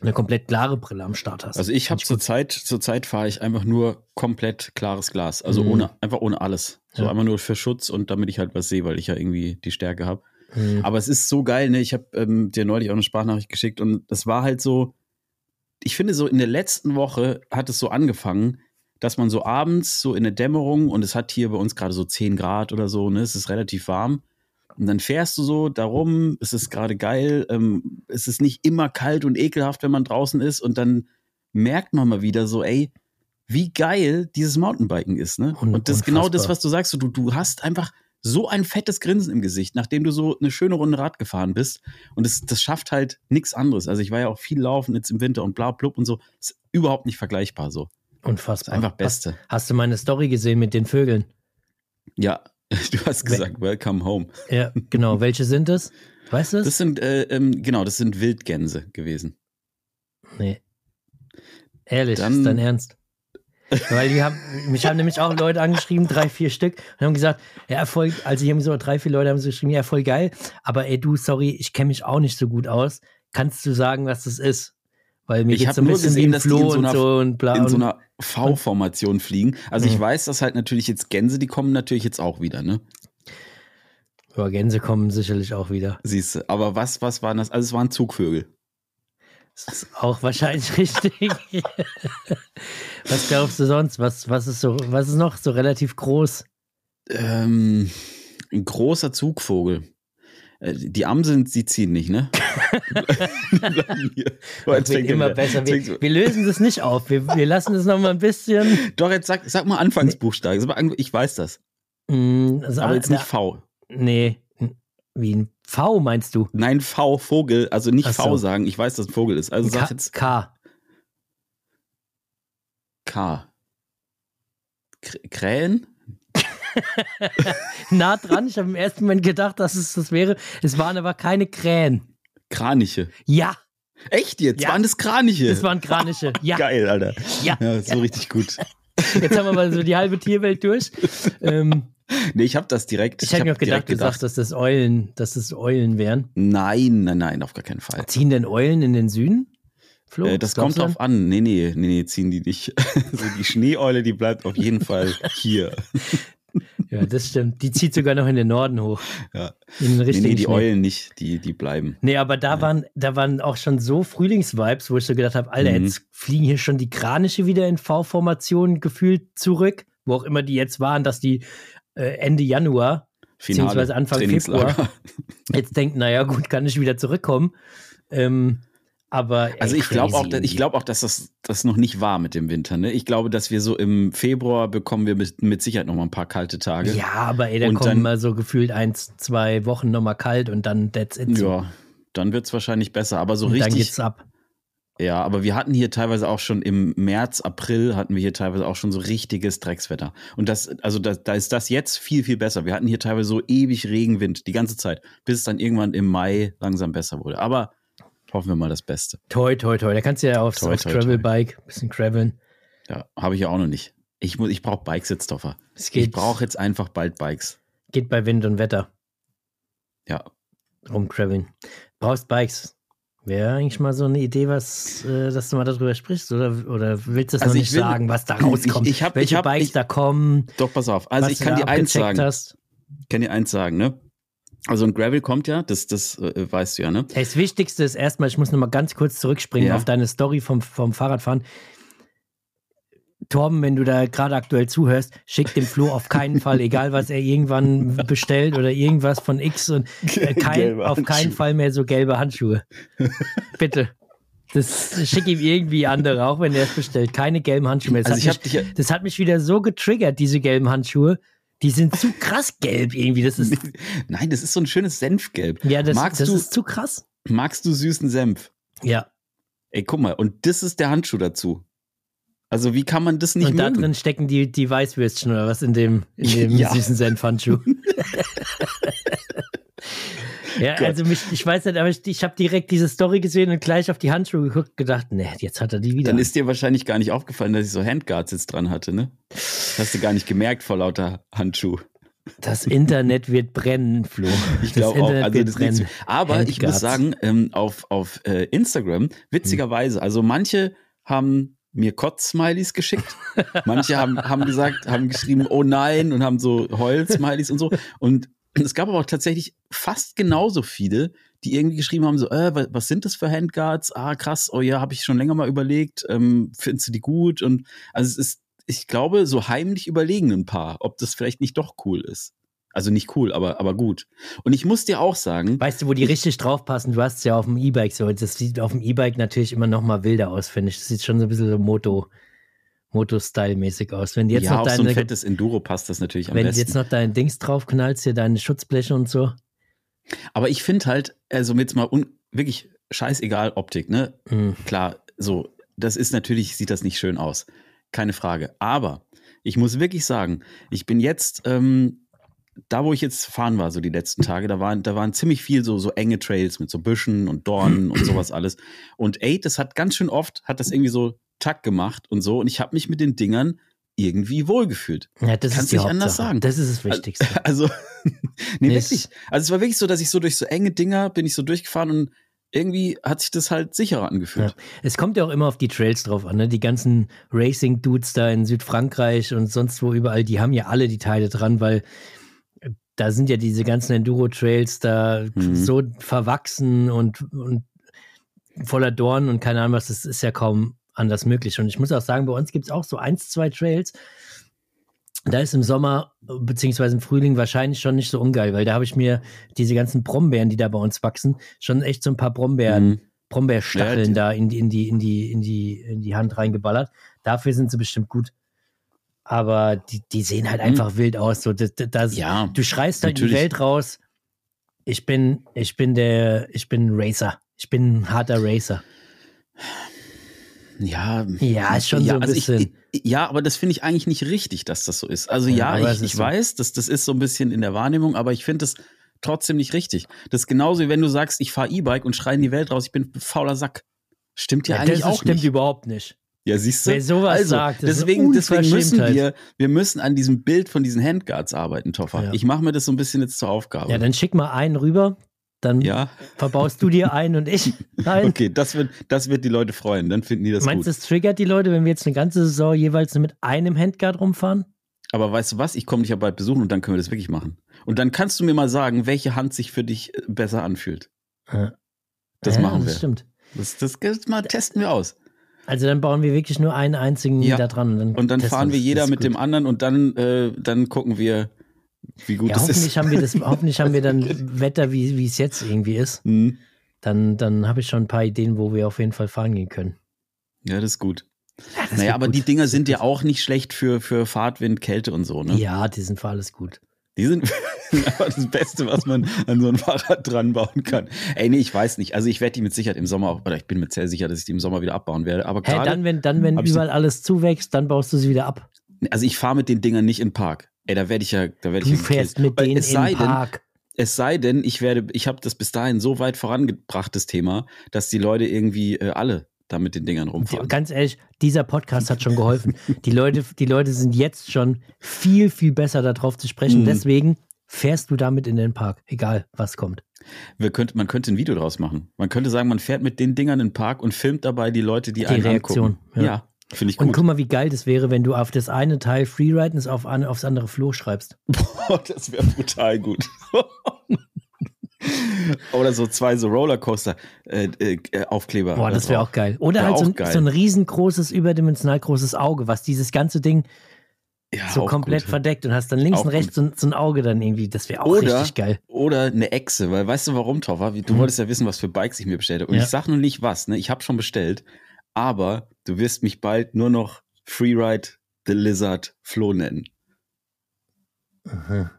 eine komplett klare Brille am Start hast. Also ich habe Find gut. zurzeit, zurzeit fahre ich einfach nur komplett klares Glas. Also Mhm. ohne, einfach ohne alles. So Ja. einfach nur für Schutz und damit ich halt was sehe, weil ich ja irgendwie die Stärke habe. Mhm. Aber es ist so geil, ne? Ich habe ähm, dir neulich auch eine Sprachnachricht geschickt und das war halt so, ich finde so in der letzten Woche hat es so angefangen, dass man so abends so in der Dämmerung und es hat hier bei uns gerade so 10 Grad oder so, ne? Es ist relativ warm. Und dann fährst du so darum, es ist gerade geil, ähm, es ist nicht immer kalt und ekelhaft, wenn man draußen ist und dann merkt man mal wieder so, ey, wie geil dieses Mountainbiken ist, ne? Un- Und das ist genau das, was du sagst, so, du, du hast einfach so ein fettes Grinsen im Gesicht, nachdem du so eine schöne Runde Rad gefahren bist. Und das, das schafft halt nichts anderes. Also ich war ja auch viel laufen jetzt im Winter und bla blub und so. Ist überhaupt nicht vergleichbar so. Unfassbar. Einfach Beste. Hast, hast du meine Story gesehen mit den Vögeln? Ja, *laughs* du hast gesagt, welcome home. Ja, genau. *laughs* Welche sind es? Weißt du es? Das sind, äh, ähm, genau, das sind Wildgänse gewesen. Nee. Ehrlich, Dann- ist dein Ernst? Weil die haben, mich haben nämlich auch Leute angeschrieben, drei, vier Stück, und haben gesagt, ja, voll, also hier haben so drei, vier Leute haben so geschrieben, ja, voll geil, aber ey, du, sorry, ich kenne mich auch nicht so gut aus. Kannst du sagen, was das ist? Weil mir Ich geht's hab so ein nur bisschen gesehen, dass die in so und einer- so und bla. In so einer V-Formation fliegen. Also ich Mhm. weiß, dass halt natürlich jetzt Gänse, die kommen natürlich jetzt auch wieder, ne? ja, Gänse kommen sicherlich auch wieder. Siehst du. Aber was, was waren das? Also es waren Zugvögel. Das ist auch wahrscheinlich *laughs* richtig. was glaubst du sonst? Was, was ist so, was ist noch so relativ groß? Ähm, ein großer Zugvogel. Äh, Die Amseln, sie ziehen nicht, ne? *laughs* Die Das wird er immer besser. Wir, wir lösen das nicht auf. Wir, wir lassen das noch mal ein bisschen. Doch, jetzt sag, sag mal Anfangsbuchstaben. Ich weiß das. Mm, also, Aber jetzt nicht V. Nee. Wie ein V meinst du? Nein, V, Vogel. Also nicht Ach so. V sagen. Ich weiß, dass ein Vogel ist. Also K. sag jetzt K. K. Krähen? *laughs* Nah dran. Ich habe im ersten Moment gedacht, dass es das wäre. Es waren aber keine Krähen. Kraniche. Ja, Echt jetzt? Ja. Waren das Kraniche? es waren Kraniche. Ja, Geil, Alter. ja. Ja, so richtig gut. Jetzt haben wir mal so die halbe Tierwelt durch. Ähm, *laughs* Nee, ich habe das direkt. ich hätte mir hab auch gedacht, du sagst, dass das Eulen, dass das Eulen wären. Nein, nein, nein, auf gar keinen Fall. Ziehen denn Eulen in den Süden? Flo, Äh, das kommt drauf an. Nee, nee, nee, nee, ziehen die nicht. *laughs* so die Schneeeule, die bleibt auf jeden Fall hier. *laughs* Ja, das stimmt. Die zieht sogar noch in den Norden hoch. Ja. In den Nee, richtigen nee, die Schnee. Eulen nicht, die, die bleiben. Nee, aber da waren, da waren auch schon so Frühlingsvibes, wo ich so gedacht habe, Alter, Mhm. jetzt fliegen hier schon die Kraniche wieder in V-Formation gefühlt zurück, wo auch immer die jetzt waren, dass die äh, Ende Januar Finale, Beziehungsweise Anfang Trainingslager. jetzt denken, naja, gut, kann ich wieder zurückkommen. Ähm, aber ey, Also ich glaube auch, ich glaube auch, dass das, das noch nicht war mit dem Winter. Ne? Ich glaube, dass wir so im Februar bekommen wir mit, mit Sicherheit noch mal ein paar kalte Tage. Ja, aber ey, da Und kommen dann- mal so gefühlt eins, zwei Wochen nochmal kalt und dann that's it. Ja, dann wird's wahrscheinlich besser. Aber so und dann richtig, geht's ab. Ja, aber wir hatten hier teilweise auch schon im März, April hatten wir hier teilweise auch schon so richtiges Dreckswetter. Und das, also da, da ist das jetzt viel, viel besser. Wir hatten hier teilweise so ewig Regenwind die ganze Zeit, bis es dann irgendwann im Mai langsam besser wurde. Aber hoffen wir mal das Beste. Toi, toi, toi. Da kannst du ja aufs, Toi, aufs. Gravelbike ein bisschen graveln. Ja, habe ich ja auch noch nicht. Ich, muss- ich brauche Bikes jetzt, Stoffer. Es Ich brauche jetzt einfach bald Bikes. geht bei Wind und Wetter Ja, rumgraveln. Brauchst Bikes. Wäre eigentlich mal so eine Idee, was, äh, dass du mal darüber sprichst? Oder, oder willst du es Also noch ich nicht will- sagen, was da *clears throat* rauskommt? Ich- ich hab- Welche ich hab- Bikes ich- da kommen? doch, pass auf. Also ich kann dir eins sagen. Hast. kann dir eins sagen, ne? Also ein Gravel kommt ja, das, das äh, weißt du ja, ne? Das Wichtigste ist erstmal, ich muss noch mal ganz kurz zurückspringen Ja. auf deine Story vom, vom Fahrradfahren. Torben, wenn du da gerade aktuell zuhörst, schick dem Flo auf keinen Fall, egal was er irgendwann bestellt oder irgendwas von X und äh, kein, auf keinen. Fall mehr so gelbe Handschuhe. Bitte. Das schick ihm irgendwie andere, auch wenn er es bestellt. Keine gelben Handschuhe mehr. Das, Also hat dich ja, mich, das hat mich wieder so getriggert, diese gelben Handschuhe. Die sind zu krass gelb irgendwie. Das ist, *laughs* nein, das ist so ein schönes Senfgelb. ja, das, magst das du, ist zu krass. magst du süßen Senf? Ja. Ey, guck mal, und das ist der Handschuh dazu. Also wie kann man das nicht und da mögen? drin stecken die, die Weißwürstchen oder was in dem, in dem *laughs* Ja. süßen Senfhandschuh. *laughs* Ja, also mich, ich weiß nicht, aber ich, ich habe direkt diese Story gesehen und gleich auf die Handschuhe geguckt gedacht, ne, jetzt hat er die wieder. Dann ist dir wahrscheinlich gar nicht aufgefallen, dass ich so Handguards jetzt dran hatte, ne? Das hast du gar nicht gemerkt vor lauter Handschuh. Das Internet wird brennen, Flo. Ich glaube auch. Also das brennen. Aber Handguards. ich muss sagen, ähm, auf, auf äh, Instagram, witzigerweise, hm. also manche haben mir Kotz-Smileys geschickt. Manche haben, haben gesagt, haben geschrieben, oh nein, und haben so Heul-Smileys und so. Und es gab aber auch tatsächlich fast genauso viele, die irgendwie geschrieben haben, so, äh, was sind das für Handguards? Ah, krass, oh ja, habe ich schon länger mal überlegt. Ähm, findest du die gut? Und also es ist, ich glaube, so heimlich überlegen ein paar, ob das vielleicht nicht doch cool ist. Also nicht cool, aber, aber gut. Und ich muss dir auch sagen. Weißt du, wo die richtig draufpassen? Du hast es ja auf dem E-Bike so. Das sieht auf dem E-Bike natürlich immer noch mal wilder aus, finde ich. Das sieht schon so ein bisschen so Moto, Moto-Style-mäßig aus. Wenn jetzt ja, noch auf deine, so ein fettes Enduro passt das natürlich am wenn besten. Wenn jetzt noch dein Dings draufknallst, hier deine Schutzbleche und so. Aber ich finde halt, also jetzt mal un, wirklich scheißegal Optik, ne? Mhm. Klar, so, das ist natürlich, sieht das nicht schön aus. Keine Frage. Aber ich muss wirklich sagen, ich bin jetzt ähm, da, wo ich jetzt fahren war, so die letzten Tage, da waren, da waren ziemlich viel so, so enge Trails mit so Büschen und Dornen und *clears throat* sowas alles. Und Eight, das hat ganz schön oft, hat das irgendwie so Tack gemacht und so. Und ich habe mich mit den Dingern irgendwie wohlgefühlt. Ja, das Kannst ist nicht anders sagen. Das ist das Wichtigste. *laughs* Also, nee, nee wirklich. Also es war wirklich so, dass ich so durch so enge Dinger bin ich so durchgefahren und irgendwie hat sich das halt sicherer angefühlt. Ja. Es kommt ja auch immer auf die Trails drauf an. Ne? Die ganzen Racing-Dudes da in Südfrankreich und sonst wo überall, die haben ja alle die Teile dran, weil da sind ja diese ganzen Enduro-Trails da mhm. so verwachsen und, und voller Dornen und keine Ahnung was, das ist ja kaum anders möglich. Und ich muss auch sagen, bei uns gibt es auch so eins, zwei Trails. Da ist im Sommer beziehungsweise im Frühling wahrscheinlich schon nicht so ungeil, weil da habe ich mir diese ganzen Brombeeren, die da bei uns wachsen, schon echt so ein paar Brombeeren, mhm. Brombeerstacheln ja, da in die, in die, in die, in die, in die Hand reingeballert. Dafür sind sie bestimmt gut aber die, die sehen halt hm. einfach mhm. wild aus. So, das, das, ja, du schreist halt natürlich. die Welt raus. Ich bin, ich bin der, ich bin Racer. Ich bin ein harter Racer. Ja, ja, ist schon ja, so ein also bisschen. Ich, ja, aber das finde ich eigentlich nicht richtig, dass das so ist. Also ja, ja ich, ich so. weiß, dass das ist so ein bisschen in der Wahrnehmung, aber ich finde das trotzdem nicht richtig. Das ist genauso wie wenn du sagst, ich fahre E-Bike und schreie in die Welt raus, ich bin ein fauler Sack. Stimmt ja, ja eigentlich das auch stimmt nicht. überhaupt nicht. Ja, siehst du? Wer sowas also, sagt, deswegen, deswegen müssen wir, wir müssen an diesem Bild von diesen Handguards arbeiten, Toffer. Ja. Ich mache mir das so ein bisschen jetzt zur Aufgabe. Ja, dann schick mal einen rüber, dann ja. verbaust du dir einen und ich *laughs* einen. Okay, das wird, das wird die Leute freuen, dann finden die das Meinst gut. Meinst du, das triggert die Leute, wenn wir jetzt eine ganze Saison jeweils mit einem Handguard rumfahren? Aber weißt du was, ich komme dich ja bald besuchen und dann können wir das wirklich machen. Und dann kannst du mir mal sagen, welche Hand sich für dich äh, besser anfühlt. Ja. Das ja, machen wir. Das stimmt. Das, das, das mal testen wir aus. Also dann bauen wir wirklich nur einen einzigen ja. da dran. Und dann, und dann fahren wir jeder mit gut. dem anderen und dann, äh, dann gucken wir, wie gut ja, es hoffentlich ist. Haben wir das, *laughs* hoffentlich haben wir dann Wetter, wie, es jetzt irgendwie ist. Mhm. Dann, dann habe ich schon ein paar Ideen, wo wir auf jeden Fall fahren gehen können. Ja, das ist gut. Ja, das naja, aber gut. die Dinger sind ja auch nicht schlecht für, für Fahrtwind, Kälte und so, ne? Ja, die sind für alles gut. Die sind *laughs* einfach das Beste, was man an so ein Fahrrad dran bauen kann. Ey, nee, ich weiß nicht. Also ich werde die mit Sicherheit im Sommer, auch, oder ich bin mir sehr sicher, dass ich die im Sommer wieder abbauen werde. Aber hey, dann, wenn, dann, wenn überall alles zuwächst, dann baust du sie wieder ab. Also ich fahre mit den Dingern nicht in den Park. Ey, da werde ich ja, da werde ich. Du fährst mit denen in den Park. Es sei denn, ich werde, ich habe das bis dahin so weit vorangebracht, das Thema, dass die Leute irgendwie äh, alle da mit den Dingern rumfahren. Ganz ehrlich, dieser Podcast hat schon geholfen. die Leute, die Leute sind jetzt schon viel, viel besser darauf zu sprechen. Mhm. Deswegen fährst du damit in den Park, egal was kommt. Wir könnt, man könnte ein Video draus machen. Man könnte sagen, man fährt mit den Dingern in den Park und filmt dabei die Leute, die, die einen Reaktion. Angucken. Ja, ja finde ich gut. Und guck mal, wie geil das wäre, wenn du auf das eine Teil Freeriden auf, aufs andere Floh schreibst. Boah, *laughs* das wäre brutal gut. *laughs* *laughs* Oder so zwei so Rollercoaster-Aufkleber. Äh, äh, Boah, das wäre auch geil. Oder halt so, so, ein riesengroßes, überdimensional großes Auge, was dieses ganze Ding ja, so komplett gut. verdeckt und hast dann links auch und rechts so, so, ein Auge dann irgendwie. Das wäre auch oder, richtig geil. Oder eine Echse, weil weißt du warum, Toffer? Du mhm. wolltest ja wissen, was für Bikes ich mir bestellte. Und ja. ich sag nur nicht was, ne? Ich habe schon bestellt, aber du wirst mich bald nur noch Freeride the Lizard Flo nennen. Aha.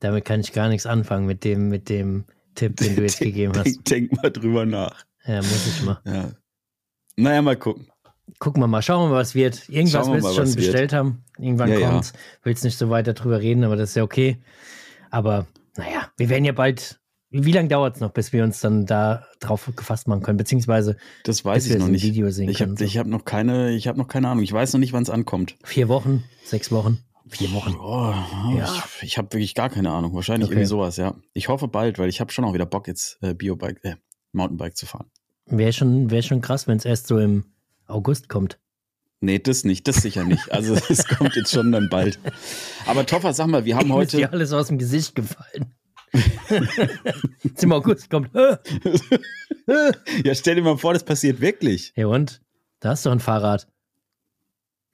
Damit kann ich gar nichts anfangen mit dem, mit dem Tipp, den du jetzt *laughs* gegeben hast. Denk, denk mal drüber nach. Ja, muss ich mal. Ja. Naja, mal gucken. Gucken wir mal, schauen wir mal, was wird. Irgendwas wirst du schon bestellt wird. haben. Irgendwann ja, kommt's. Ja. Willst nicht so weiter drüber reden, aber das ist ja okay. Aber naja, wir werden ja bald wie lange dauert es noch, bis wir uns dann da drauf gefasst machen können? Beziehungsweise Das weiß ich wir noch nicht. Video sehen Ich habe ich hab noch keine, ich habe noch keine Ahnung. Ich weiß noch nicht, wann es ankommt. Vier Wochen, sechs Wochen, vier Wochen. Oh, Ja. Ich, ich habe wirklich gar keine Ahnung. Wahrscheinlich Okay. irgendwie sowas, ja. Ich hoffe bald, weil ich habe schon auch wieder Bock jetzt äh, Biobike, äh, Mountainbike zu fahren. Wäre schon, wär schon krass, wenn es erst so im August kommt. Nee, das nicht, das sicher nicht. Also *laughs* es kommt jetzt schon dann bald. Aber Toffer, sag mal, wir haben Ihm ist dir heute, alles aus dem Gesicht gefallen. Jetzt im August kommt. Äh, ja stell dir mal vor, das passiert wirklich. ja und? Da hast du ein Fahrrad.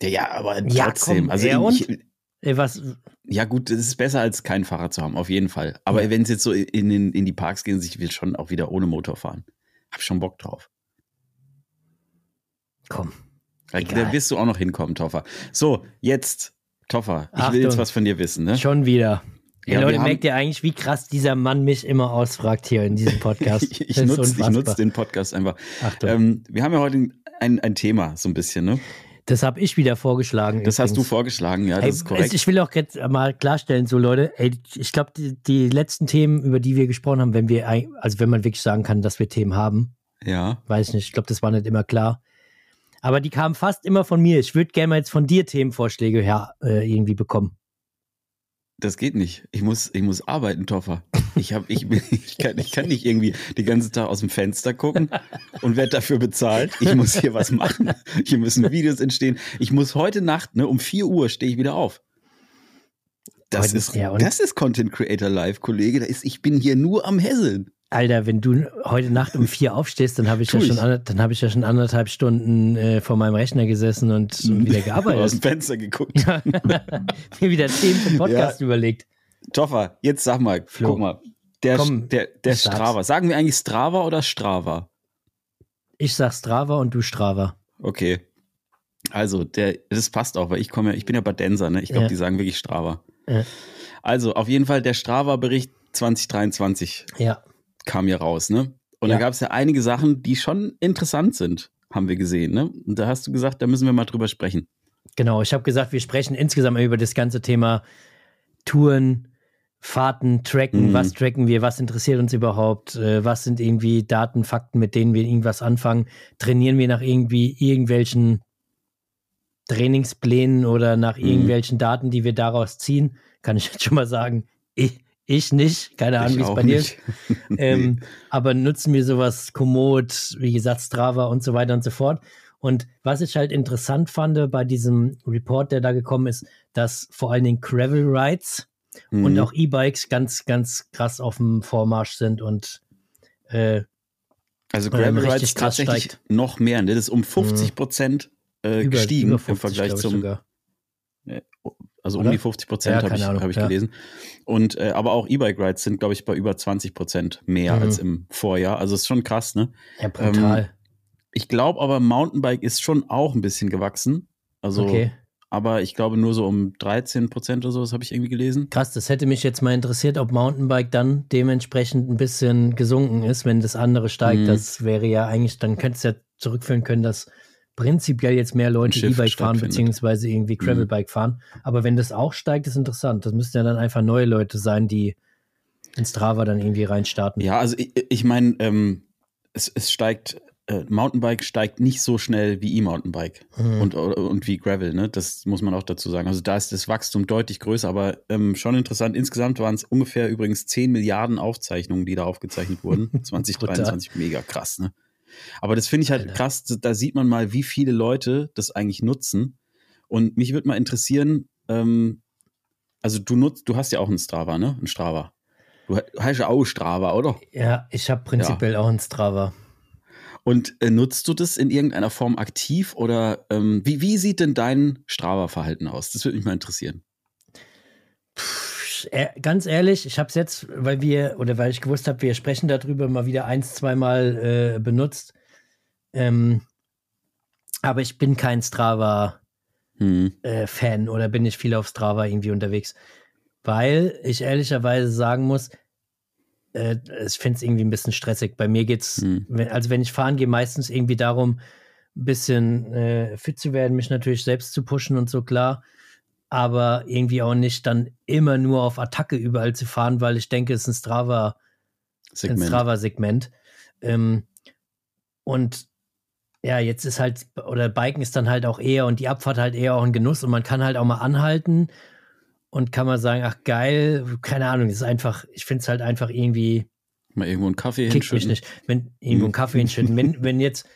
Ja, ja aber Ja, trotzdem. komm, also ja, ich, Ey, was? ja gut, es ist besser als kein Fahrrad zu haben, auf jeden Fall. Aber Ja. wenn es jetzt so in, in, in die Parks gehen, ich will schon auch wieder ohne Motor fahren. Hab schon Bock drauf. Komm. Da, da wirst du auch noch hinkommen, Toffer. So, jetzt, Toffer, ich Achtung. will jetzt was von dir wissen, ne? Schon wieder. Ja, Leute, merkt ihr eigentlich, wie krass dieser Mann mich immer ausfragt hier in diesem Podcast? *laughs* Ich, nutze nutz den Podcast einfach. Ähm, wir haben ja heute ein, ein Thema, so ein bisschen, ne? Das habe ich wieder vorgeschlagen. Das hast du übrigens. vorgeschlagen, ja, das Ey, ist korrekt. Ich will auch jetzt mal klarstellen, so Leute, ey, ich glaube, die, die letzten Themen, über die wir gesprochen haben, wenn wir, also wenn man wirklich sagen kann, dass wir Themen haben, ja. weiß ich nicht, ich glaube, das war nicht immer klar. Aber die kamen fast immer von mir. Ich würde gerne mal jetzt von dir Themenvorschläge her äh, irgendwie bekommen. Das geht nicht. Ich muss, ich muss arbeiten, Toffer. Ich, hab, ich, bin- *laughs* ich, kann, ich kann nicht irgendwie den ganzen Tag aus dem Fenster gucken und werde dafür bezahlt. Ich muss hier was machen. Hier müssen Videos entstehen. Ich muss heute Nacht, ne, um 4 Uhr stehe ich wieder auf. Das ist, ja, das ist Content Creator Live, Kollege. Da ist, ich bin hier nur am Hässeln. Alter, wenn du heute Nacht um vier aufstehst, dann habe ich, ja schon ich. dann habe ich ja schon anderthalb Stunden äh, vor meinem Rechner gesessen und, *laughs* wieder Aus gearbeitet. dem Fenster geguckt. *laughs* Mir wieder Themen für den Podcast überlegt. Toffer, jetzt sag mal, Flo. guck mal. Der, Komm, der, der ich sag's. Strava. Sagen wir eigentlich Strava oder Strava? Ich sag Strava und du Strava. Okay. Also, der, das passt auch, weil ich komme ja, ich bin ja Badenser, ne? Ich glaube, Ja. die sagen wirklich Strava. Ja. Also, auf jeden Fall, der Strava-Bericht 2023 Ja. Kam ja raus, ne? Und Ja. da gab es ja einige Sachen, die schon interessant sind, haben wir gesehen, ne? Und da hast du gesagt, da müssen wir mal drüber sprechen. Genau, ich habe gesagt, wir sprechen insgesamt über das ganze Thema Touren, Fahrten, Tracken, Mhm. was tracken wir, was interessiert uns überhaupt, äh, was sind irgendwie Daten, Fakten, mit denen wir irgendwas anfangen, trainieren wir nach irgendwie irgendwelchen Trainingsplänen oder nach Mhm. irgendwelchen Daten, die wir daraus ziehen, kann ich jetzt schon mal sagen, ich, ich nicht, keine Ahnung, wie es bei dir ist. *laughs* Ähm, aber nutzen wir sowas Komoot, wie gesagt, Strava und so weiter und so fort. Und was ich halt interessant fand bei diesem Report, der da gekommen ist, dass vor allen Dingen Gravel Rides und Mhm. auch E-Bikes ganz, ganz krass auf dem Vormarsch sind und äh, Also ähm, Gravel Rides tatsächlich steigt. noch mehr, ne? Das ist um 50 Prozent äh, über, gestiegen über im 50, Vergleich glaub ich zum, sogar. Also Oder? um die 50 Prozent Ja, habe ich, hab ich ja. gelesen. Und äh, aber auch E-Bike Rides sind, glaube ich, bei über 20 Prozent mehr Mhm. als im Vorjahr. Also ist schon krass, ne? Ja, brutal. Ich glaube aber, Mountainbike ist schon auch ein bisschen gewachsen. Also, okay. aber ich glaube nur so um 13 Prozent oder so, das habe ich irgendwie gelesen. Krass, das hätte mich jetzt mal interessiert, ob Mountainbike dann dementsprechend ein bisschen gesunken ist, wenn das andere steigt. Mhm. Das wäre ja eigentlich, dann könnte es ja zurückführen können, dass prinzipiell jetzt mehr Leute E-Bike fahren, beziehungsweise irgendwie Mhm. Gravelbike fahren. Aber wenn das auch steigt, ist interessant. Das müssten ja dann einfach neue Leute sein, die ins Strava dann irgendwie reinstarten. Ja, also ich, ich meine, ähm, es, es steigt, äh, Mountainbike steigt nicht so schnell wie E-Mountainbike Mhm. und, und wie Gravel, ne? Das muss man auch dazu sagen. Also da ist das Wachstum deutlich größer, aber ähm, schon interessant. Insgesamt waren es ungefähr übrigens 10 Milliarden Aufzeichnungen, die da aufgezeichnet wurden. *laughs* 2023, mega krass, ne? Aber das finde ich halt Alter. krass, da sieht man mal, wie viele Leute das eigentlich nutzen. Und mich würde mal interessieren, ähm, also du nutzt, du hast ja auch einen Strava, ne? Ein Strava. Du hast ja auch Strava, oder? Ja, ich habe prinzipiell auch ein Strava. Und äh, nutzt du das in irgendeiner Form aktiv oder ähm, wie, wie sieht denn dein Strava-Verhalten aus? Das würde mich mal interessieren. Pff, Ganz ehrlich, ich habe es jetzt, weil wir, oder weil ich gewusst habe, wir sprechen darüber, mal wieder eins, zweimal äh, benutzt. Ähm, aber ich bin kein Strava. Hm. äh, Fan oder bin ich viel auf Strava irgendwie unterwegs. Weil ich ehrlicherweise sagen muss, äh, ich finde es irgendwie ein bisschen stressig. Bei mir geht's, Hm. wenn, also wenn ich fahren gehe, meistens irgendwie darum, ein bisschen äh, fit zu werden, mich natürlich selbst zu pushen und so klar. Aber irgendwie auch nicht dann immer nur auf Attacke überall zu fahren, weil ich denke, es ist ein Strava Segment. Strava-Segment. Ähm, und ja, jetzt ist halt, oder Biken ist dann halt auch eher und die Abfahrt halt eher auch ein Genuss und man kann halt auch mal anhalten und kann mal sagen, ach geil, keine Ahnung, ist einfach, ich finde es halt einfach irgendwie. Mal irgendwo einen Kaffee hinschütten. mich nicht. Wenn, irgendwo einen Kaffee hinschütten. Wenn, wenn jetzt,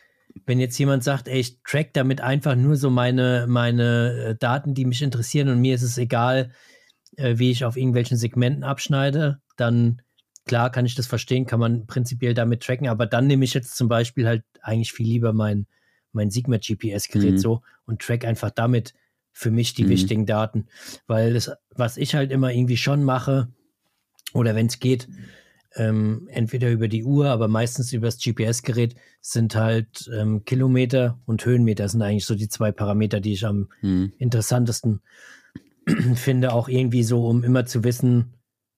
wenn jetzt jemand sagt, ey, ich track damit einfach nur so meine, meine äh, Daten, die mich interessieren und mir ist es egal, äh, wie ich auf irgendwelchen Segmenten abschneide, dann klar kann ich das verstehen, kann man prinzipiell damit tracken, aber dann nehme ich jetzt zum Beispiel halt eigentlich viel lieber mein, mein Sigma GPS-Gerät mhm. so und track einfach damit für mich die mhm. wichtigen Daten. Weil das, was ich halt immer irgendwie schon mache, oder wenn es geht, ähm, entweder über die Uhr, aber meistens über das GPS-Gerät, sind halt ähm, Kilometer und Höhenmeter sind eigentlich so die zwei Parameter, die ich am mhm. interessantesten *clears throat* finde, auch irgendwie so, um immer zu wissen,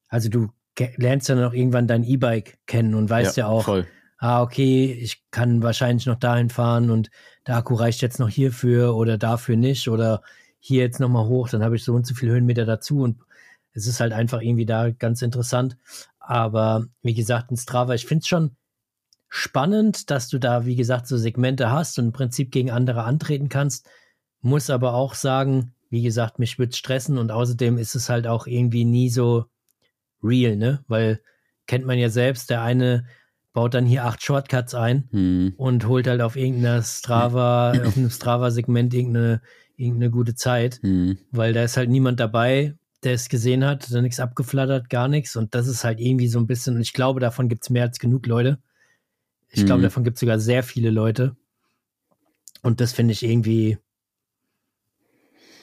also du lernst dann auch irgendwann dein E-Bike kennen und weißt ja, ja auch, voll. ah, okay, ich kann wahrscheinlich noch dahin fahren und der Akku reicht jetzt noch hierfür oder dafür nicht oder hier jetzt nochmal hoch, dann habe ich so und so viele Höhenmeter dazu und es ist halt einfach irgendwie da ganz interessant. Aber wie gesagt, in Strava, ich finde es schon spannend, dass du da, wie gesagt, so Segmente hast und im Prinzip gegen andere antreten kannst. Muss aber auch sagen, wie gesagt, mich würde stressen und außerdem ist es halt auch irgendwie nie so real, ne? Weil kennt man ja selbst, der eine baut dann hier acht Shortcuts ein hm. und holt halt auf irgendeiner Strava, *clears throat* auf einem Strava-Segment irgendeine, irgendeine gute Zeit, hm. weil da ist halt niemand dabei, der es gesehen hat, da nichts abgeflattert, gar nichts. Und das ist halt irgendwie so ein bisschen, und ich glaube, davon gibt es mehr als genug Leute. Ich hm. glaube, davon gibt es sogar sehr viele Leute. Und das finde ich irgendwie,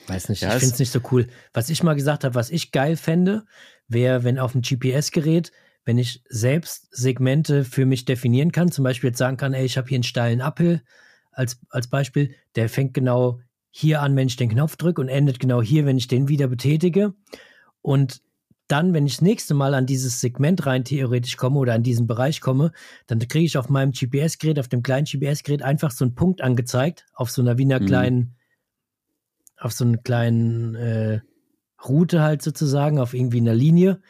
weiß nicht, ja, ich finde es nicht so cool. Was ich mal gesagt habe, was ich geil fände, wäre, wenn auf dem GPS-Gerät, wenn ich selbst Segmente für mich definieren kann, zum Beispiel jetzt sagen kann, ey, ich habe hier einen steilen Uphill als, als Beispiel, der fängt genau hier an, wenn ich den Knopf drücke und endet genau hier, wenn ich den wieder betätige. Und dann, wenn ich das nächste Mal an dieses Segment rein theoretisch komme oder an diesen Bereich komme, dann kriege ich auf meinem GPS-Gerät, auf dem kleinen GPS-Gerät einfach so einen Punkt angezeigt, auf so einer Wiener mhm. kleinen, auf so einer kleinen äh, Route halt sozusagen auf irgendwie einer Linie.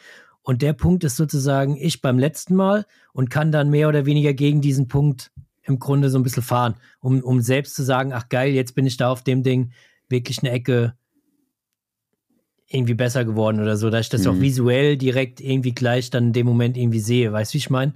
Und der Punkt ist sozusagen ich beim letzten Mal und kann dann mehr oder weniger gegen diesen Punkt im Grunde so ein bisschen fahren, um, um selbst zu sagen, ach geil, jetzt bin ich da auf dem Ding wirklich eine Ecke irgendwie besser geworden oder so, dass ich das mhm. auch visuell direkt irgendwie gleich dann in dem Moment irgendwie sehe. Weißt du, wie ich meine?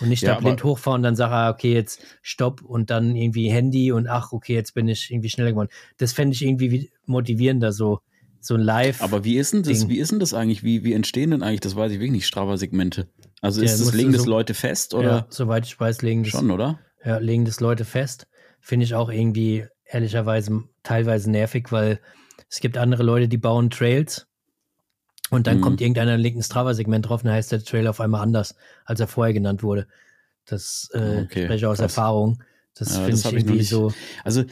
Und nicht ja, da blind hochfahren und dann sage, ah, okay, jetzt stopp und dann irgendwie Handy und ach, okay, jetzt bin ich irgendwie schneller geworden. Das fände ich irgendwie motivierender so so ein Live. Aber wie ist denn das, Ding. wie ist denn das eigentlich? Wie, wie entstehen denn eigentlich, das weiß ich wirklich nicht, Strava-Segmente? Also ist das, legen das so, Leute fest oder? Ja, soweit ich weiß, legen das. Schon, oder? Ja, legen das Leute fest. Finde ich auch irgendwie ehrlicherweise teilweise nervig, weil es gibt andere Leute, die bauen Trails und dann mhm. kommt irgendeiner linken Strava-Segment drauf und dann heißt der Trail auf einmal anders, als er vorher genannt wurde. Das äh, okay, spreche aus krass. Erfahrung. Das ja, finde ich irgendwie ich so. Also,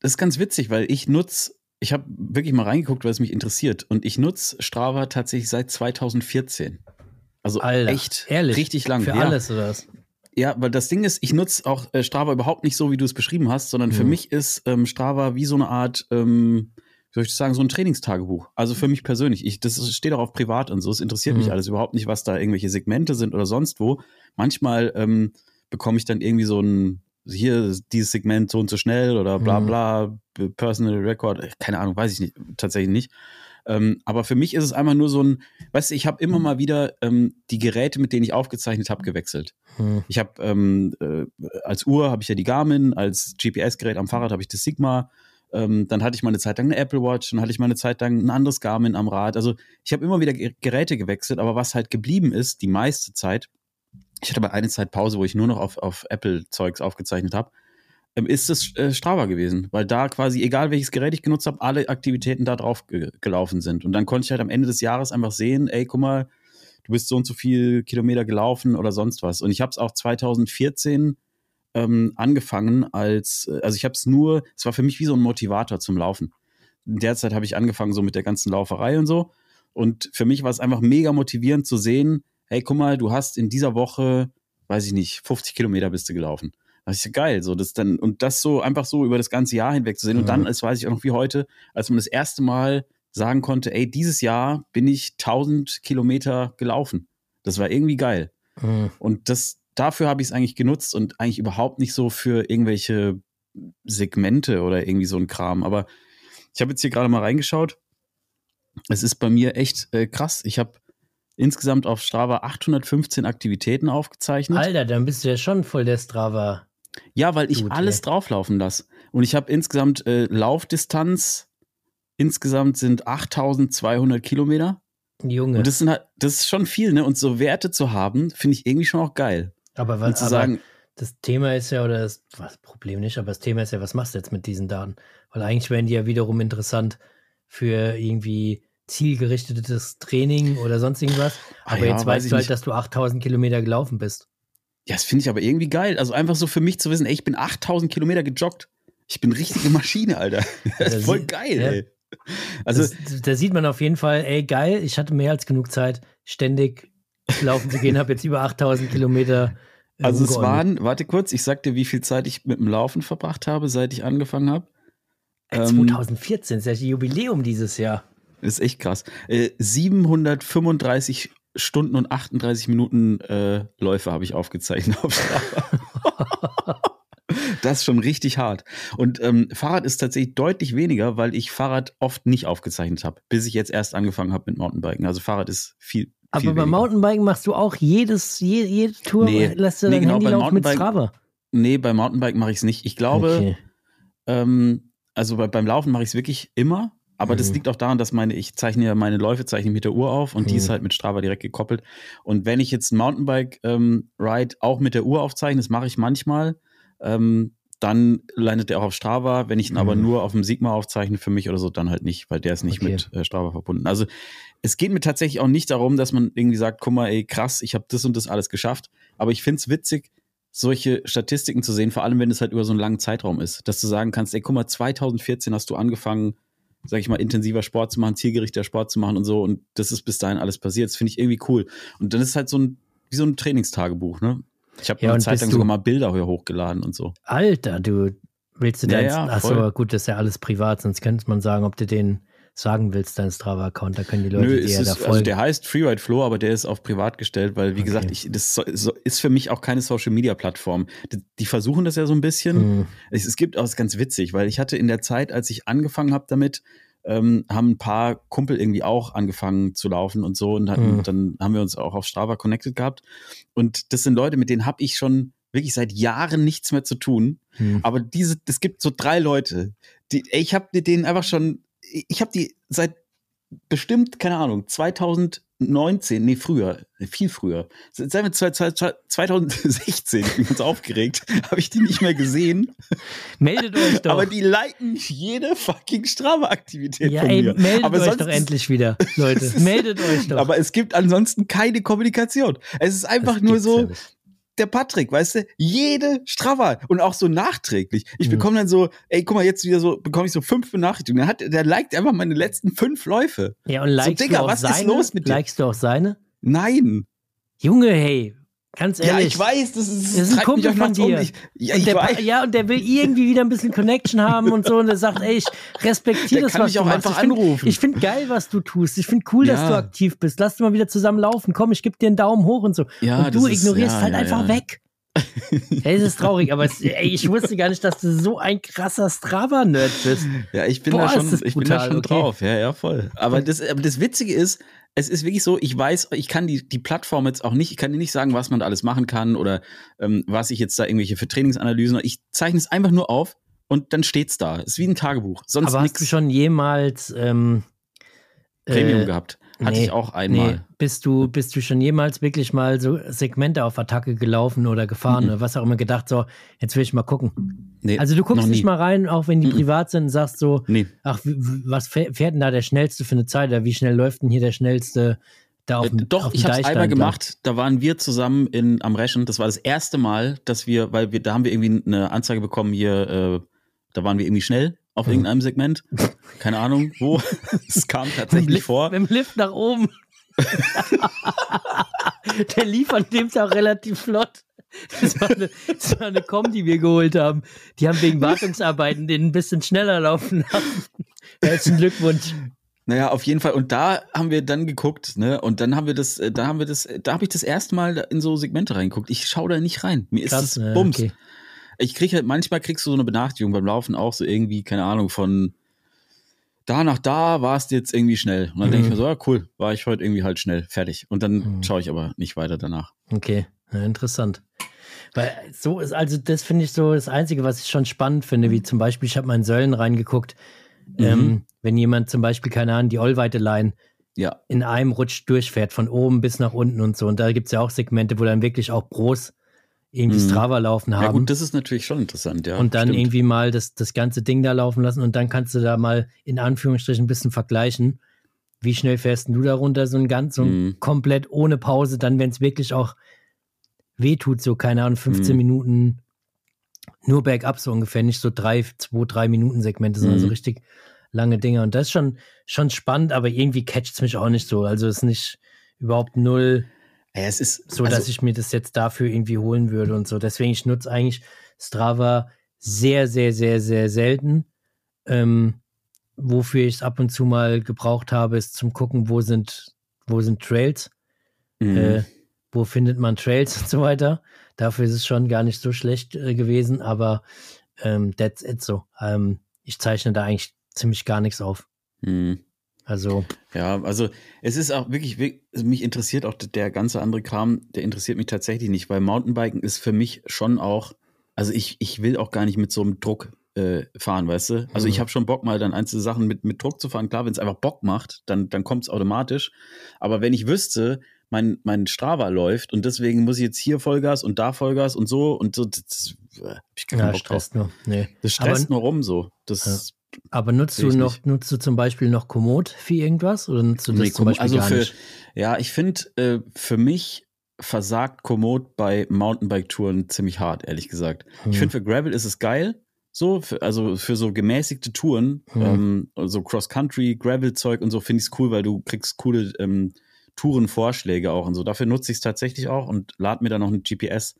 das ist ganz witzig, weil ich nutze ich habe wirklich mal reingeguckt, weil es mich interessiert. Und ich nutze Strava tatsächlich seit 2014. Also Alter, echt ehrlich? richtig lang. Für ja. alles oder was? Ja, weil das Ding ist, ich nutze auch äh, Strava überhaupt nicht so, wie du es beschrieben hast, sondern mhm. für mich ist ähm, Strava wie so eine Art, ähm, wie soll ich das sagen, so ein Trainingstagebuch. Also für mich persönlich. Ich, das steht auch auf privat und so. Es interessiert mhm. mich alles überhaupt nicht, was da irgendwelche Segmente sind oder sonst wo. Manchmal ähm, bekomme ich dann irgendwie so ein hier dieses Segment so und so schnell oder bla mhm. bla, mhm. Personal Record, keine Ahnung, weiß ich nicht, tatsächlich nicht. Ähm, aber für mich ist es einfach nur so ein, weißt du, ich habe immer mal wieder ähm, die Geräte, mit denen ich aufgezeichnet habe, gewechselt. Mhm. Ich habe ähm, äh, als Uhr habe ich ja die Garmin, als GPS-Gerät am Fahrrad habe ich das Sigma. Ähm, dann hatte ich mal eine Zeit lang eine Apple Watch, dann hatte ich mal eine Zeit lang ein anderes Garmin am Rad. Also ich habe immer wieder Geräte gewechselt, aber was halt geblieben ist, die meiste Zeit, ich hatte aber eine Zeit Pause, wo ich nur noch auf, auf Apple-Zeugs aufgezeichnet habe, ist es äh, Strava gewesen, weil da quasi, egal welches Gerät ich genutzt habe, alle Aktivitäten da drauf ge gelaufen sind. Und dann konnte ich halt am Ende des Jahres einfach sehen, ey, guck mal, du bist so und so viel Kilometer gelaufen oder sonst was. Und ich habe es auch 2014 ähm, angefangen als, äh, also ich habe es nur, es war für mich wie so ein Motivator zum Laufen. In der Zeit habe ich angefangen so mit der ganzen Lauferei und so. Und für mich war es einfach mega motivierend zu sehen, hey, guck mal, du hast in dieser Woche, weiß ich nicht, 50 Kilometer bist du gelaufen. Das ist ja geil, so das dann und das so einfach so über das ganze Jahr hinweg zu sehen. Mhm. Und dann, das weiß ich auch noch wie heute, als man das erste Mal sagen konnte, ey, dieses Jahr bin ich 1000 Kilometer gelaufen. Das war irgendwie geil. Mhm. Und das, dafür habe ich es eigentlich genutzt und eigentlich überhaupt nicht so für irgendwelche Segmente oder irgendwie so ein Kram. Aber ich habe jetzt hier gerade mal reingeschaut. Es ist bei mir echt äh, krass. Ich habe insgesamt auf Strava 815 Aktivitäten aufgezeichnet. Alter, dann bist du ja schon voll der Strava. Ja, weil ich Dude, alles ey. drauflaufen lasse. Und ich habe insgesamt äh, Laufdistanz. Insgesamt sind 8200 Kilometer. Junge. Und das, sind halt, das ist schon viel, ne? Und so Werte zu haben, finde ich irgendwie schon auch geil. Aber was zu aber sagen, das Thema ist ja, oder das, was Problem nicht, aber das Thema ist ja, was machst du jetzt mit diesen Daten? Weil eigentlich wären die ja wiederum interessant für irgendwie zielgerichtetes Training oder sonst irgendwas. Ah aber ja, jetzt weißt du halt, nicht. dass du 8000 Kilometer gelaufen bist. Ja, das finde ich aber irgendwie geil. Also einfach so für mich zu wissen, ey, ich bin 8000 Kilometer gejoggt. Ich bin richtige Maschine, Alter. *laughs* Das ist voll geil, ja. ey. Also, da sieht man auf jeden Fall, ey, geil, ich hatte mehr als genug Zeit, ständig laufen zu gehen, habe jetzt über 8000 Kilometer. Äh, also es waren, warte kurz, ich sag dir, wie viel Zeit ich mit dem Laufen verbracht habe, seit ich angefangen habe. 2014 ähm, ist ja Jubiläum dieses Jahr. Ist echt krass. Äh, 735 Stunden und 38 Minuten äh, Läufe habe ich aufgezeichnet *laughs* das ist schon richtig hart. Und ähm, Fahrrad ist tatsächlich deutlich weniger, weil ich Fahrrad oft nicht aufgezeichnet habe, bis ich jetzt erst angefangen habe mit Mountainbiken. Also Fahrrad ist viel. Aber viel beim weniger. Mountainbiken machst du auch jedes, jede, jede Tour, nee, lässt du nee, dein genau, Handy laufen mit Strava? Nee, beim Mountainbiken mache ich es nicht. Ich glaube, okay. ähm, also bei, beim Laufen mache ich es wirklich immer. Aber mhm. das liegt auch daran, dass meine, ich zeichne ja meine Läufe, zeichne mit der Uhr auf und mhm. die ist mhm. halt mit Strava direkt gekoppelt. Und wenn ich jetzt ein Mountainbike-Ride ähm, auch mit der Uhr aufzeichne, das mache ich manchmal, ähm, dann landet der auch auf Strava. Wenn ich ihn mhm. aber nur auf dem Sigma aufzeichne für mich oder so, dann halt nicht, weil der ist nicht okay. mit äh, Strava verbunden. Also es geht mir tatsächlich auch nicht darum, dass man irgendwie sagt, guck mal, ey, krass, ich habe das und das alles geschafft. Aber ich finde es witzig, solche Statistiken zu sehen, vor allem wenn es halt über so einen langen Zeitraum ist, dass du sagen kannst, ey, guck mal, 2014 hast du angefangen, sag ich mal, intensiver Sport zu machen, zielgerichteter Sport zu machen und so. Und das ist bis dahin alles passiert. Das finde ich irgendwie cool. Und dann ist es halt so ein, wie so ein Trainingstagebuch, ne? Ich habe ja, eine Zeit lang sogar mal Bilder hier hochgeladen und so. Alter, du willst du ja, dein, ja, achso, gut, das ist ja alles privat, sonst könnte man sagen, ob du den sagen willst, deinen Strava-Account, da können die Leute Nö, dir ja da folgen. Also der heißt Freeride Flow, aber der ist auf privat gestellt, weil wie okay. gesagt, ich, das ist für mich auch keine Social-Media-Plattform. Die, die, versuchen das ja so ein bisschen. Hm. Es, es, gibt auch, das ist ganz witzig, weil ich hatte in der Zeit, als ich angefangen habe damit, ähm, haben ein paar Kumpel irgendwie auch angefangen zu laufen und so und hatten, hm. dann haben wir uns auch auf Strava connected gehabt. Und das sind Leute, mit denen habe ich schon wirklich seit Jahren nichts mehr zu tun. Hm. Aber diese, es gibt so drei Leute, die, ich habe mit denen einfach schon ich habe die seit bestimmt, keine Ahnung, 2019, nee, früher, viel früher, seit 2016, ich bin ganz aufgeregt, habe ich die nicht mehr gesehen. *laughs* Meldet euch *laughs* doch. Aber die liken jede fucking Strava-Aktivität ja, von ey, mir. meldet aber euch doch endlich wieder, *laughs* Leute. meldet euch doch. Aber es gibt ansonsten keine Kommunikation. Es ist einfach das nur so, der Patrick, weißt du, jede Strava und auch so nachträglich. Ich mhm. bekomme dann so, ey, guck mal, jetzt wieder so, bekomme ich so fünf Benachrichtigungen. Der, hat, der liked einfach meine letzten fünf Läufe. Ja, und likest so, Digga, du auch was seine? ist los mit dir? Likest du auch seine? Nein. Junge, hey, Ganz ehrlich. Ja, ich weiß, das ist, das ist ein Kumpel von dir. Ich, ja, und der, ja, und der will irgendwie wieder ein bisschen Connection haben und so. Und der sagt, ey, ich respektiere das, kann was du auch machst. einfach ich find, anrufen. Ich finde geil, was du tust. Ich finde cool, ja. dass du aktiv bist. Lass uns mal wieder zusammen laufen. Komm, ich gebe dir einen Daumen hoch und so. Ja, und du ignorierst ist, halt einfach weg. *laughs* Hey, es ist traurig, aber es, ey, ich wusste gar nicht, dass du so ein krasser Strava-Nerd bist. Ja, ich bin Boah, da schon, ich bin da schon okay. drauf. Ja, ja, voll. Aber das, aber das Witzige ist, es ist wirklich so, ich weiß, ich kann die, die Plattform jetzt auch nicht, ich kann dir nicht sagen, was man da alles machen kann oder ähm, was ich jetzt da irgendwelche für Trainingsanalysen, ich zeichne es einfach nur auf und dann steht's da. Es ist wie ein Tagebuch. Sonst aber nix. hast du schon jemals ähm, Premium äh, gehabt? Hatte nee, ich auch einmal. Nee. Bist du, bist du schon jemals wirklich mal so Segmente auf Attacke gelaufen oder gefahren mhm. oder was auch immer gedacht, so, jetzt will ich mal gucken. Nee, also du guckst nicht mal rein, auch wenn die mhm. privat sind und sagst so, ach, was fährt denn da der schnellste für eine Zeit oder wie schnell läuft denn hier der schnellste da auf äh, dem, Doch, auf ich habe einmal gemacht, da waren wir zusammen in, am Reschen, das war das erste Mal, dass wir, weil wir, da haben wir irgendwie eine Anzeige bekommen hier, äh, da waren wir irgendwie schnell auf hm. irgendeinem Segment. Keine Ahnung, wo. *laughs* Es kam tatsächlich Lift, vor. Mit dem Lift nach oben. *laughs* Der lief an dem Tag relativ flott. Das war, eine, das war eine Com, die wir geholt haben. Die haben wegen Wartungsarbeiten den ein bisschen schneller laufen lassen. *laughs* Herzlichen Glückwunsch. Naja, auf jeden Fall. Und da haben wir dann geguckt, ne? Und dann haben wir das, äh, da haben wir das, äh, da habe ich das erste Mal in so Segmente reingeguckt. Ich schaue da nicht rein. Mir ist Krass, das ja, Bums. okay. Ich kriege halt, manchmal kriegst du so eine Benachrichtigung beim Laufen auch so irgendwie, keine Ahnung, von da nach da warst du jetzt irgendwie schnell. Und dann denke ich Mhm. mir so, ja, cool, war ich heute irgendwie halt schnell, fertig. Und dann Mhm. schaue ich aber nicht weiter danach. Okay, ja, interessant. Weil so ist, also das finde ich so das Einzige, was ich schon spannend finde, wie zum Beispiel, ich habe mal in Säulen reingeguckt, Mhm. ähm, wenn jemand zum Beispiel, keine Ahnung, die Allweite Line Ja. in einem Rutsch durchfährt, von oben bis nach unten und so. Und da gibt es ja auch Segmente, wo dann wirklich auch Pros irgendwie Mhm. Strava laufen haben. Ja, gut, das ist natürlich schon interessant, ja. und dann stimmt. irgendwie mal das, das ganze Ding da laufen lassen und dann kannst du da mal in Anführungsstrichen ein bisschen vergleichen. Wie schnell fährst du da runter, so ein ganz, so Mhm. komplett ohne Pause, dann, wenn es wirklich auch wehtut, so, keine Ahnung, 15 Mhm. Minuten nur bergab so ungefähr, nicht so drei, zwei, drei Minuten Segmente, sondern Mhm. so richtig lange Dinge. Und das ist schon, schon spannend, aber irgendwie catcht es mich auch nicht so. Also es ist nicht überhaupt null Ja, es ist so, also, dass ich mir das jetzt dafür irgendwie holen würde und so. Deswegen, ich nutze eigentlich Strava sehr, sehr, sehr, sehr selten. Ähm, wofür ich es ab und zu mal gebraucht habe, ist zum Gucken, wo sind, wo sind Trails, mhm. äh, wo findet man Trails *laughs* und so weiter. Dafür ist es schon gar nicht so schlecht äh, gewesen, aber ähm, that's it so. Ähm, ich zeichne da eigentlich ziemlich gar nichts auf. Mhm. Also, Ja, also es ist auch wirklich, also mich interessiert auch der ganze andere Kram, der interessiert mich tatsächlich nicht, weil Mountainbiken ist für mich schon auch, also ich, ich will auch gar nicht mit so einem Druck äh, fahren, weißt du? Also Mhm. ich habe schon Bock mal dann einzelne Sachen mit, mit Druck zu fahren. Klar, wenn es einfach Bock macht, dann, dann kommt es automatisch. Aber wenn ich wüsste, mein, mein Strava läuft und deswegen muss ich jetzt hier Vollgas und da Vollgas und so und so, das, das äh, ich ja, Bock drauf. stresst nur. Nee. Das stresst Aber- nur rum so. Das, Aber nutzt du noch, nicht. nutzt du zum Beispiel noch Komoot für irgendwas oder nutzt du das Nee, zum Beispiel also gar für, nicht? Ja, ich finde, äh, für mich versagt Komoot bei Mountainbike-Touren ziemlich hart, ehrlich gesagt. Hm. Ich finde, für Gravel ist es geil. So, für, also für so gemäßigte Touren, Hm. ähm, so Cross-Country, Gravel-Zeug und so, finde ich es cool, weil du kriegst coole ähm, Tourenvorschläge auch und so. Dafür nutze ich es tatsächlich auch und lade mir dann noch eine GPS,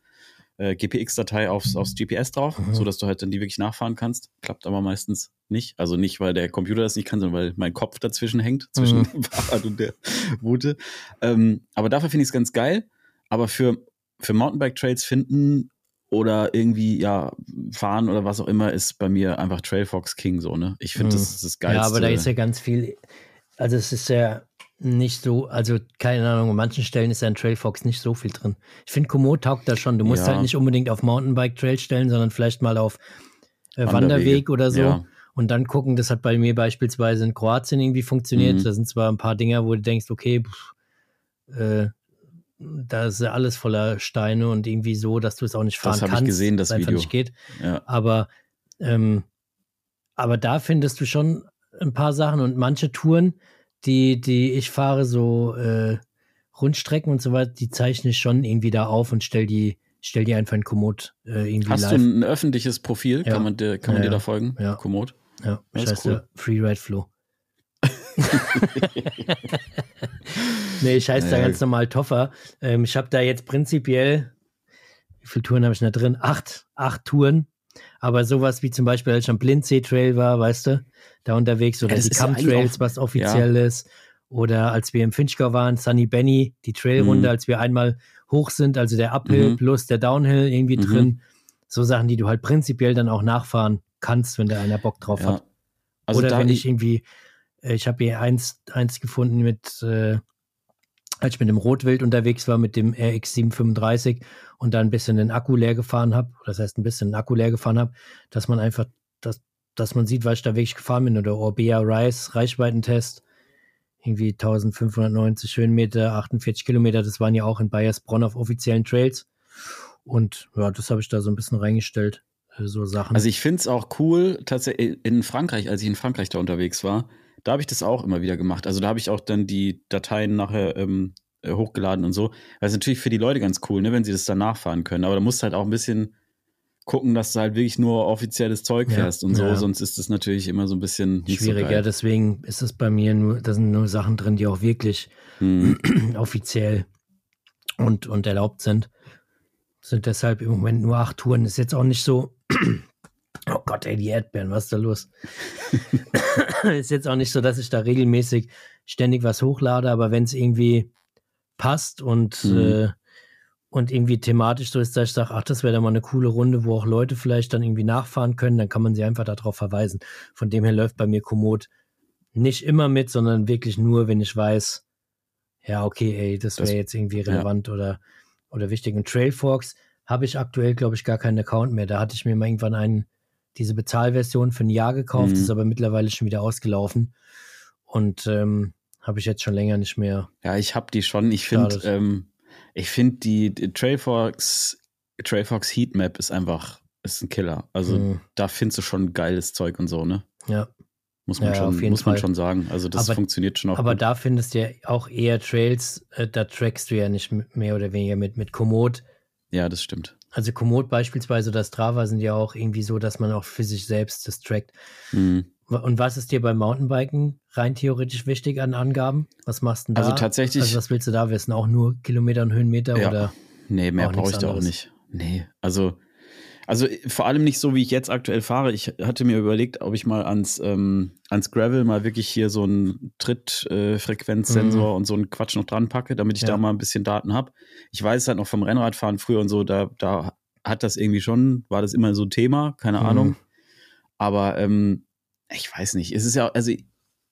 äh, GPX-Datei aufs, aufs GPS drauf, Mhm. so dass du halt dann die wirklich nachfahren kannst. Klappt aber meistens nicht. Also nicht, weil der Computer das nicht kann, sondern weil mein Kopf dazwischen hängt, zwischen *laughs* dem Fahrrad und der Route. Ähm, aber dafür finde ich es ganz geil. Aber für, für Mountainbike-Trails finden oder irgendwie, ja, fahren oder was auch immer, ist bei mir einfach Trailfox King so, ne? Ich finde, Mhm. das ist das Geilste. Ja, aber da ist ja ganz viel, also es ist ja nicht so, also keine Ahnung, an manchen Stellen ist ja in Trailfox nicht so viel drin. Ich finde, Komoot taugt da schon. Du musst Ja. halt nicht unbedingt auf Mountainbike-Trail stellen, sondern vielleicht mal auf äh. Wanderweg oder so. Ja. Und dann gucken, das hat bei mir beispielsweise in Kroatien irgendwie funktioniert. Mhm. Da sind zwar ein paar Dinger, wo du denkst, okay, pff, äh, da ist ja alles voller Steine und irgendwie so, dass du es auch nicht fahren Das hab ich kannst. gesehen, das es einfach Video. nicht geht. ja. Aber, ähm, aber da findest du schon ein paar Sachen und manche Touren, die, die ich fahre, so äh, Rundstrecken und so weiter, die zeichne ich schon irgendwie da auf und stell die, stell die einfach in Komoot äh, irgendwie Hast live. du ein öffentliches Profil? Ja. Kann man dir, kann man Ja, dir da folgen? Ja. Komoot? ja, das scheiße, cool. Freeride Flow. *laughs* nee, ich heiße da ganz normal Toffer. Ähm, ich habe da jetzt prinzipiell, wie viele Touren habe ich da drin? Acht, acht Touren. Aber sowas wie zum Beispiel, als ich am Blindsee Trail war, weißt du, da unterwegs oder die ja Cam eigentlich Trails, auch- was offiziell ist. Oder als wir im Finchgau waren, Sunny Benny, die Trailrunde, Mhm. als wir einmal hoch sind, also der Uphill Mhm. plus der Downhill irgendwie Mhm. drin. So Sachen, die du halt prinzipiell dann auch nachfahren kannst, wenn da einer Bock drauf hat. Ja. Also Oder wenn ich irgendwie, äh, ich habe hier eins, eins gefunden mit, äh, als ich mit dem Rotwild unterwegs war, mit dem RX 735 und dann ein bisschen den Akku leer gefahren habe, das heißt ein bisschen den Akku leer gefahren habe, dass man einfach, dass, dass man sieht, was ich da wirklich gefahren bin. Oder Orbea Rise, Reichweitentest, irgendwie 1590 Höhenmeter, 48 Kilometer, das waren ja auch in Bayersbronn auf offiziellen Trails. Und ja, das habe ich da so ein bisschen reingestellt, äh, so Sachen. Also ich finde es auch cool, tatsächlich in Frankreich, als ich in Frankreich da unterwegs war, da habe ich das auch immer wieder gemacht. Also da habe ich auch dann die Dateien nachher ähm, äh, hochgeladen und so. Weil es natürlich für die Leute ganz cool, ne, wenn sie das dann nachfahren können. Aber da musst du halt auch ein bisschen gucken, dass du halt wirklich nur offizielles Zeug Ja, fährst und so, ja. sonst ist das natürlich immer so ein bisschen Schwierig, so ja, deswegen ist es bei mir nur, da sind nur Sachen drin, die auch wirklich Hm. *clears throat* offiziell und, und erlaubt sind. Sind deshalb im Moment nur acht Touren. Ist jetzt auch nicht so, Oh Gott, ey, die Erdbeeren, was ist da los? *laughs* ist jetzt auch nicht so, dass ich da regelmäßig ständig was hochlade, aber wenn es irgendwie passt und, mhm. äh, und irgendwie thematisch so ist, dass ich sage, ach, das wäre dann mal eine coole Runde, wo auch Leute vielleicht dann irgendwie nachfahren können, dann kann man sie einfach darauf verweisen. Von dem her läuft bei mir Komoot nicht immer mit, sondern wirklich nur, wenn ich weiß, ja, okay, ey, das wäre jetzt irgendwie relevant ja. oder, oder wichtig. Und Trailforks habe ich aktuell, glaube ich, gar keinen Account mehr. Da hatte ich mir mal irgendwann einen, diese Bezahlversion für ein Jahr gekauft, mhm. ist aber mittlerweile schon wieder ausgelaufen. Und ähm, habe ich jetzt schon länger nicht mehr. Ja, ich habe die schon. Ich finde, ähm, ich finde die, die Trailfox, Trailfox Heatmap ist einfach, ist ein Killer. Also mhm. da findest du schon geiles Zeug und so, ne? Ja. Muss man, ja, schon, muss man schon sagen. Also das aber, funktioniert schon auch. Aber gut. da findest du ja auch eher Trails, äh, da trackst du ja nicht mehr oder weniger mit, mit Komoot. Ja, das stimmt. Also Komoot beispielsweise oder Strava sind ja auch irgendwie so, dass man auch für sich selbst das trackt. Mhm. Und was ist dir beim Mountainbiken rein theoretisch wichtig an Angaben? Was machst du da? Also tatsächlich. Also was willst du da wissen? Auch nur Kilometer und Höhenmeter ja. oder? Nee, mehr brauche ich da auch nicht. Nee, also also vor allem nicht so, wie ich jetzt aktuell fahre. Ich hatte mir überlegt, ob ich mal ans, ähm, ans Gravel mal wirklich hier so einen Trittfrequenzsensor mhm. und so einen Quatsch noch dran packe, damit ich ja. da mal ein bisschen Daten habe. Ich weiß halt noch vom Rennradfahren früher und so, da, da hat das irgendwie schon, war das immer so ein Thema, keine mhm. Ahnung. Aber ähm, ich weiß nicht. Es ist ja, also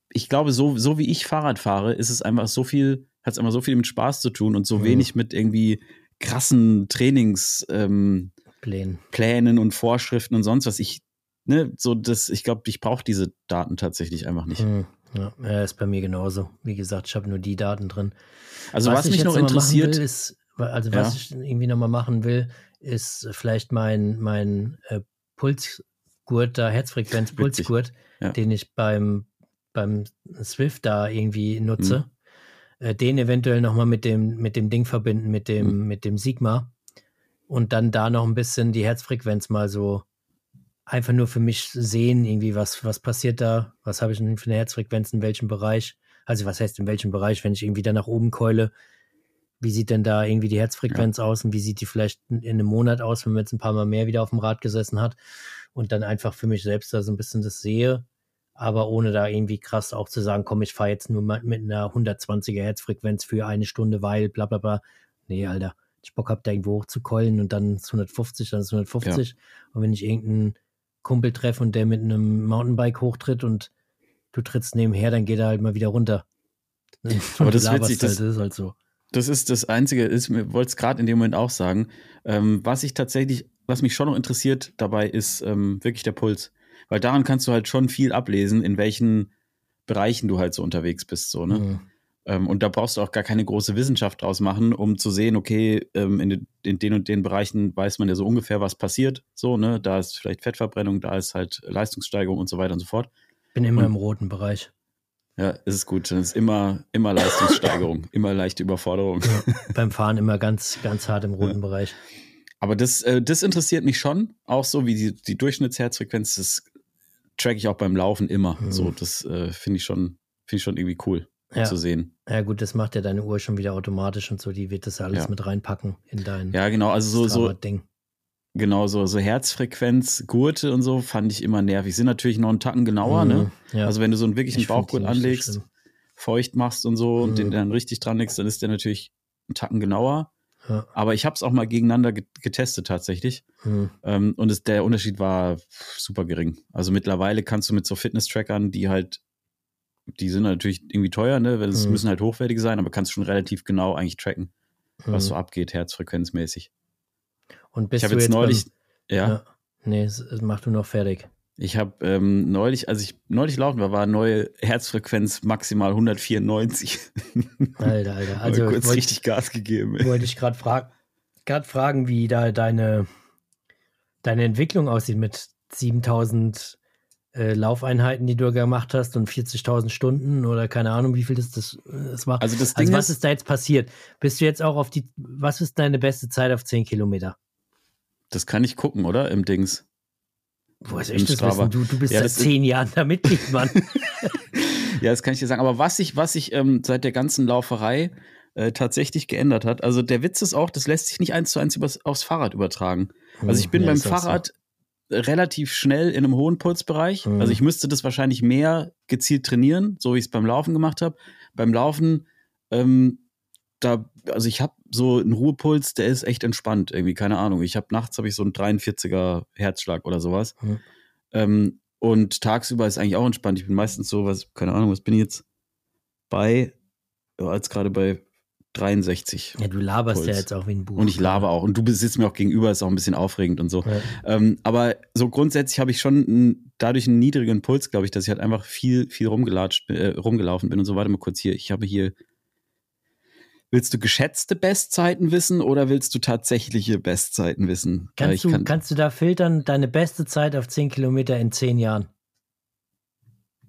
ich glaube, so, so wie ich Fahrrad fahre, ist es einfach so viel, hat es einfach so viel mit Spaß zu tun und so mhm. wenig mit irgendwie krassen Trainings. Ähm, Plänen. Plänen und Vorschriften und sonst was. Ich, ne, so das, ich glaube, ich brauche diese Daten tatsächlich einfach nicht. Hm, ja, ist bei mir genauso. Wie gesagt, ich habe nur die Daten drin. Also was, was mich noch interessiert will, ist, also was ja. ich irgendwie nochmal machen will, ist vielleicht mein, mein äh, Pulsgurt, da Herzfrequenz-Pulsgurt, ja. den ich beim, beim Swift da irgendwie nutze. Mhm. Äh, den eventuell nochmal mit dem, mit dem Ding verbinden, mit dem, mhm. mit dem Sigma und dann da noch ein bisschen die Herzfrequenz mal so einfach nur für mich sehen, irgendwie, was, was passiert da, was habe ich denn für eine Herzfrequenz, in welchem Bereich, also was heißt in welchem Bereich, wenn ich irgendwie da nach oben keule, wie sieht denn da irgendwie die Herzfrequenz ja. aus und wie sieht die vielleicht in, in einem Monat aus, wenn man jetzt ein paar Mal mehr wieder auf dem Rad gesessen hat und dann einfach für mich selbst da so ein bisschen das sehe, aber ohne da irgendwie krass auch zu sagen, komm, ich fahre jetzt nur mal mit einer 120er Herzfrequenz für eine Stunde, weil bla bla bla. Nee, Alter ich Bock habe, da irgendwo hochzukeulen und dann ist 150, dann ist 150. Ja. Und wenn ich irgendeinen Kumpel treffe und der mit einem Mountainbike hochtritt und du trittst nebenher, dann geht er halt mal wieder runter. *laughs* Aber das, witzig, das, halt, ist halt so. Das ist das Einzige, ich wollte es gerade in dem Moment auch sagen. Ähm, was ich tatsächlich, was mich schon noch interessiert dabei, ist ähm, wirklich der Puls. Weil daran kannst du halt schon viel ablesen, in welchen Bereichen du halt so unterwegs bist. So, ne? Mhm. Ähm, und da brauchst du auch gar keine große Wissenschaft draus machen, um zu sehen, okay, ähm, in, den und den Bereichen weiß man ja so ungefähr, was passiert. So, ne, da ist vielleicht Fettverbrennung, da ist halt Leistungssteigerung und so weiter und so fort. Bin immer und, im roten Bereich. Ja, ist es gut. Dann ist immer, immer Leistungssteigerung, *laughs* immer leichte Überforderung. Ja, beim *laughs* Fahren immer ganz, ganz hart im roten ja. Bereich. Aber das, äh, das interessiert mich schon, auch so wie die, die Durchschnittsherzfrequenz, das track ich auch beim Laufen immer. Mhm. So, das äh, finde ich schon, finde ich schon irgendwie cool ja. zu sehen. Ja, gut, das macht ja deine Uhr schon wieder automatisch und so, die wird das alles ja. mit reinpacken in dein Ja, genau, also so, so Ding. Genau, so, so Herzfrequenz, Gurte und so fand ich immer nervig. Sind natürlich noch einen Tacken genauer, ne? mhm, ne? Ja. Also wenn du so einen wirklichen Bauchgurt anlegst, so feucht machst und so mhm. und den dann richtig dran legst, dann ist der natürlich einen Tacken genauer. Ja. Aber ich habe es auch mal gegeneinander getestet tatsächlich. Mhm. Ähm, und es, der Unterschied war super gering. Also mittlerweile kannst du mit so Fitness-Trackern, die halt die sind natürlich irgendwie teuer, ne? Weil es mhm. müssen halt hochwertige sein, aber kannst schon relativ genau eigentlich tracken, mhm. was so abgeht, herzfrequenzmäßig. Und bist ich habe jetzt, jetzt neulich, beim, ja. ja. Nee, mach du noch fertig. Ich habe ähm, neulich, als ich neulich laufen war, war neue Herzfrequenz maximal 194. *laughs* Alter, Alter. Also kurz wollt, richtig Gas gegeben. Wollte ich gerade frag, fragen, wie da deine, deine Entwicklung aussieht mit 7000 äh, Laufeinheiten, die du gemacht hast und 40.000 Stunden oder keine Ahnung, wie viel das, das, das war. Also, das Ding also was ist, ist da jetzt passiert? Bist du jetzt auch auf die, was ist deine beste Zeit auf 10 Kilometer? Das kann ich gucken, oder? Im Dings. Woher soll ich das wissen? Du, du bist ja, seit zehn Jahren da Mitglied, Mann. *laughs* *laughs* ja, das kann ich dir sagen. Aber was sich was ich, ähm, seit der ganzen Lauferei äh, tatsächlich geändert hat, also der Witz ist auch, das lässt sich nicht eins zu eins übers, aufs Fahrrad übertragen. Also ich bin ja, beim Fahrrad, so relativ schnell in einem hohen Pulsbereich. Mhm. Also ich müsste das wahrscheinlich mehr gezielt trainieren, so wie ich es beim Laufen gemacht habe. Beim Laufen, ähm, da, also ich habe so einen Ruhepuls, der ist echt entspannt, irgendwie, keine Ahnung. Ich habe nachts habe ich so einen 43er Herzschlag oder sowas. Mhm. Ähm, und tagsüber ist eigentlich auch entspannt. Ich bin meistens so, was, keine Ahnung, was bin ich jetzt bei, ja, als gerade bei 63. Ja, du laberst Puls. ja jetzt auch wie ein Buch. Und ich laber auch. Und du sitzt mir auch gegenüber, ist auch ein bisschen aufregend und so. Ja. Ähm, aber so grundsätzlich habe ich schon einen, dadurch einen niedrigen Puls, glaube ich, dass ich halt einfach viel, viel rumgelatscht, äh, rumgelaufen bin und so. Warte mal kurz hier. Ich habe hier. Willst du geschätzte Bestzeiten wissen oder willst du tatsächliche Bestzeiten wissen? Kannst, ich du, kann, kannst du da filtern, deine beste Zeit auf 10 Kilometer in 10 Jahren?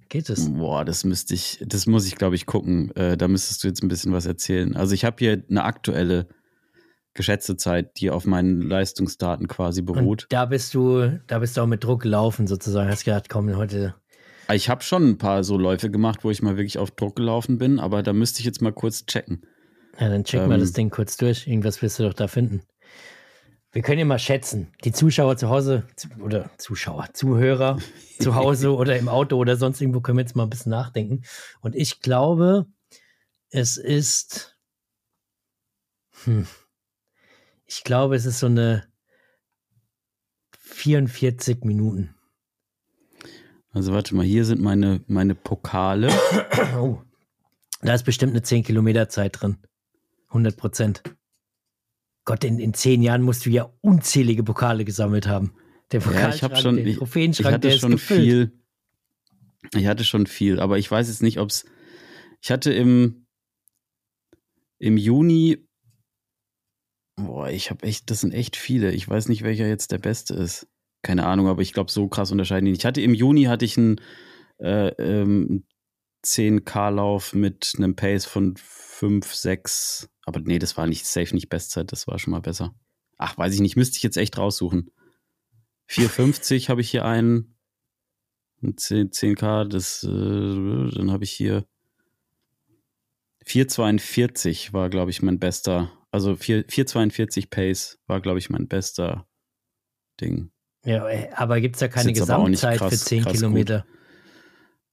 Geht es? Boah, das müsste ich, das muss ich, glaube ich, gucken. Äh, da müsstest du jetzt ein bisschen was erzählen. Also ich habe hier eine aktuelle geschätzte Zeit, die auf meinen Leistungsdaten quasi beruht. Und da bist du, da bist du auch mit Druck gelaufen sozusagen. Hast gedacht, komm, heute. Ich habe schon ein paar so Läufe gemacht, wo ich mal wirklich auf Druck gelaufen bin, aber da müsste ich jetzt mal kurz checken. Ja, dann check mal Ähm. das Ding kurz durch. Irgendwas wirst du doch da finden. Wir können ja mal schätzen. Die Zuschauer zu Hause oder Zuschauer, Zuhörer *laughs* zu Hause oder im Auto oder sonst irgendwo können wir jetzt mal ein bisschen nachdenken. Und ich glaube, es ist. Hm, ich glaube, es ist so eine 44 Minuten. Also warte mal, hier sind meine, meine Pokale. *coughs* Oh, da ist bestimmt eine 10 Kilometer Zeit drin. 100 Prozent. Gott, in, in zehn Jahren musst du ja unzählige Pokale gesammelt haben. Der Ja, ich Pokalschrank, schon, der ich, ich Trophäenschrank, hatte der schon ist gefüllt. viel. Ich hatte schon viel, aber ich weiß jetzt nicht, ob es. Ich hatte im, im Juni. Boah, ich habe echt, das sind echt viele. Ich weiß nicht, welcher jetzt der beste ist. Keine Ahnung, aber ich glaube, so krass unterscheiden die nicht. Ich hatte im Juni hatte ich einen äh, ähm, 10K-Lauf mit einem Pace von 5, 6. Aber nee, das war nicht safe, nicht Bestzeit, das war schon mal besser. Ach, weiß ich nicht, müsste ich jetzt echt raussuchen. 450 habe ich hier einen. Ein 10, 10K, das, äh, dann habe ich hier 442 war, glaube ich, mein bester. Also 4, 442 Pace war, glaube ich, mein bester Ding. Ja, aber gibt es da keine Gesamtzeit für krass- 10 krass Kilometer?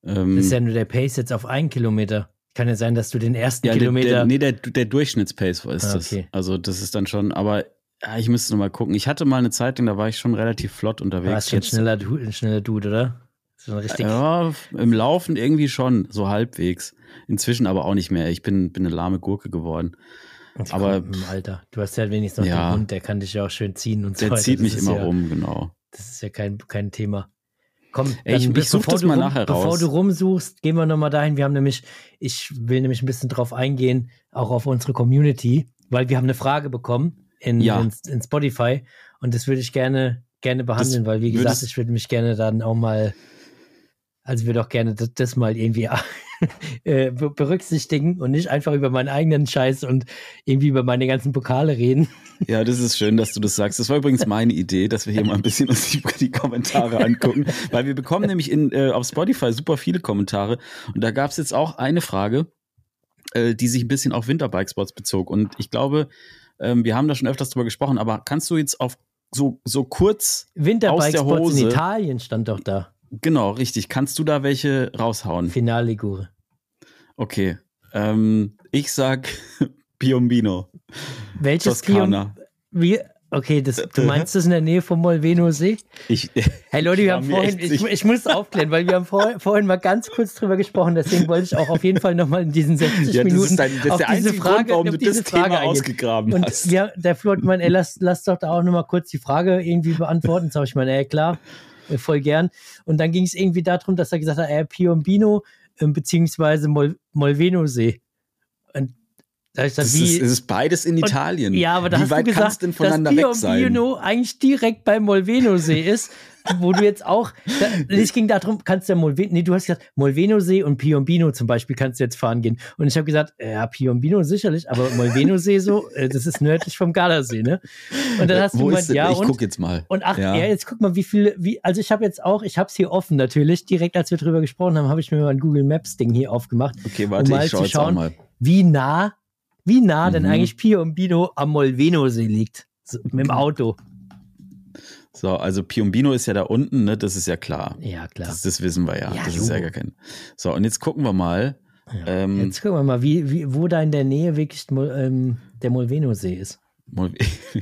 Ähm, Das ist ja nur der Pace jetzt auf einen Kilometer. Kann ja sein, dass du den ersten ja, Kilometer. der, nee, der, der Durchschnittspace ist Ah, das. okay. Also das ist dann schon, aber ja, ich müsste noch mal gucken. Ich hatte mal eine Zeit, da war ich schon relativ flott Du unterwegs. warst schon Jetzt- schneller, Du- ein schneller Dude, oder? So richtig. Ja, im Laufen irgendwie schon, so halbwegs. Inzwischen aber auch nicht mehr. Ich bin, bin eine lahme Gurke geworden. Das aber- Im Alter. Du hast ja wenigstens noch Ja. den Hund, der kann dich ja auch schön ziehen und so Der weiter. zieht Das mich immer ja, rum, genau. Das ist ja kein, kein Thema. Komm, ich- dann, ich such bevor das du mal rum, nachher Bevor raus. du rumsuchst, gehen wir nochmal dahin. Wir haben nämlich, ich will nämlich ein bisschen drauf eingehen, auch auf unsere Community, weil wir haben eine Frage bekommen in, Ja. in, in Spotify und das würde ich gerne, gerne behandeln, weil wie gesagt, ich würde mich gerne dann auch mal, also würde auch gerne das, das mal irgendwie *laughs* äh, be- berücksichtigen und nicht einfach über meinen eigenen Scheiß und irgendwie über meine ganzen Pokale reden. *laughs* Ja, das ist schön, dass du das sagst. Das war übrigens meine Idee, dass wir hier mal ein bisschen uns die, die Kommentare angucken, weil wir bekommen nämlich in, äh, auf Spotify super viele Kommentare und da gab es jetzt auch eine Frage, äh, die sich ein bisschen auf Winterbikespots bezog und ich glaube, ähm, wir haben da schon öfters drüber gesprochen, aber kannst du jetzt auf so, so kurz, Winterbike-Spots in. Italien stand doch da. Genau, richtig, kannst du da welche raushauen? Finalligure. Okay, ähm, ich sag *laughs* Piombino, Welches? Toskana. Wie? Okay, das, du meinst das in der Nähe vom Molveno-See? Ich, Hey Leute, wir haben vorhin, ich, ich muss aufklären, weil wir haben vor, *laughs* vorhin mal ganz kurz drüber gesprochen, deswegen wollte ich auch auf jeden Fall nochmal in diesen 60 ja, das Minuten ist, dein, das auf diese Frage, Grund, warum auf du diese das Frage Thema eingehen. ausgegraben Und hast. ja, der Flo hat gemeint, ey, lass, lass doch da auch nochmal kurz die Frage irgendwie beantworten. Sag ich mal, ey, klar, äh, voll gern. Und dann ging es irgendwie darum, dass er gesagt hat, ey, Piombino ähm, beziehungsweise Mol Molveno-See. Und da ich Das wie, ist, es ist beides in Italien. Ja, aber da Wie hast weit du gesagt, kannst du denn voneinander dass weg sein? Piombino eigentlich direkt beim Molveno-See ist, wo du jetzt auch, da, *laughs* es ging darum, kannst du ja Molveno, nee, du hast gesagt, Molveno-See und Piombino zum Beispiel kannst du jetzt fahren gehen. Und ich habe gesagt, ja, Piombino sicherlich, aber Molveno-See so, äh, das ist nördlich vom Gardasee, ne? Und dann hast du Wo gemeint, ist denn? ja, ich und, guck jetzt mal. und ach, ja. Ja. jetzt guck mal, wie viele, wie, also ich habe jetzt auch, ich habe es hier offen natürlich, direkt als wir drüber gesprochen haben, habe ich mir mal ein Google Maps-Ding hier aufgemacht Okay, warte, mal ich schau zu jetzt auch schauen, mal. wie nah, wie nah denn Mhm. eigentlich Piombino am Molveno-See liegt. So, mit dem Auto. So, So, also Piombino ist ja da unten, ne? Das ist ja klar. Ja, klar. Das, das wissen wir ja. Ja, das ist ja gar kein. So, und jetzt gucken wir mal. Ja. Ähm, Jetzt gucken wir mal, wie, wie, wo da in der Nähe wirklich Mol- ähm, der Molveno-See ist.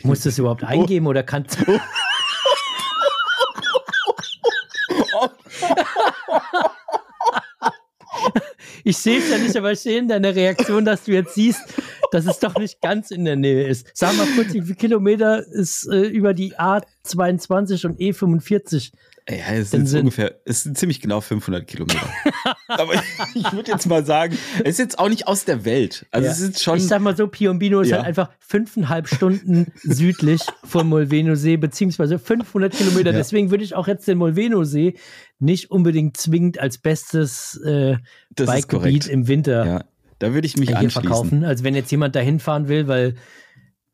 Musst du es überhaupt *laughs* eingeben oder kannst Ich sehe es ja nicht, aber ich sehe in deiner Reaktion, dass du jetzt siehst, dass es doch nicht ganz in der Nähe ist. Sag mal kurz, wie viele Kilometer ist äh, über die A22 und E E45? Ja, es sind ungefähr, es sind ziemlich genau 500 Kilometer. *laughs* Aber ich würde jetzt mal sagen, es ist jetzt auch nicht aus der Welt. Also Ja. es ist schon. Ich sag mal so, Piombino ist Ja. halt einfach fünfeinhalb Stunden südlich vom Molveno-See, beziehungsweise 500 Kilometer. Ja. Deswegen würde ich auch jetzt den Molveno-See nicht unbedingt zwingend als bestes äh, Bikegebiet im Winter Ja, da würde ich mich hier anschließen. verkaufen. Also wenn jetzt jemand da hinfahren will, weil,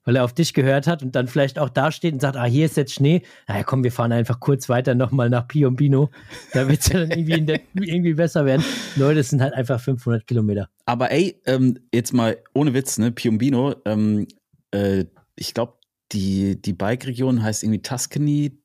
weil er auf dich gehört hat und dann vielleicht auch da steht und sagt, ah, hier ist jetzt Schnee, naja, komm, wir fahren einfach kurz weiter nochmal nach Piombino. Da wird es ja dann irgendwie, in der, irgendwie besser werden. Leute, es sind halt einfach 500 Kilometer. Aber ey, ähm, jetzt mal ohne Witz, ne? Piombino, ähm, äh, ich glaube, die, die Bike-Region heißt irgendwie Tuscany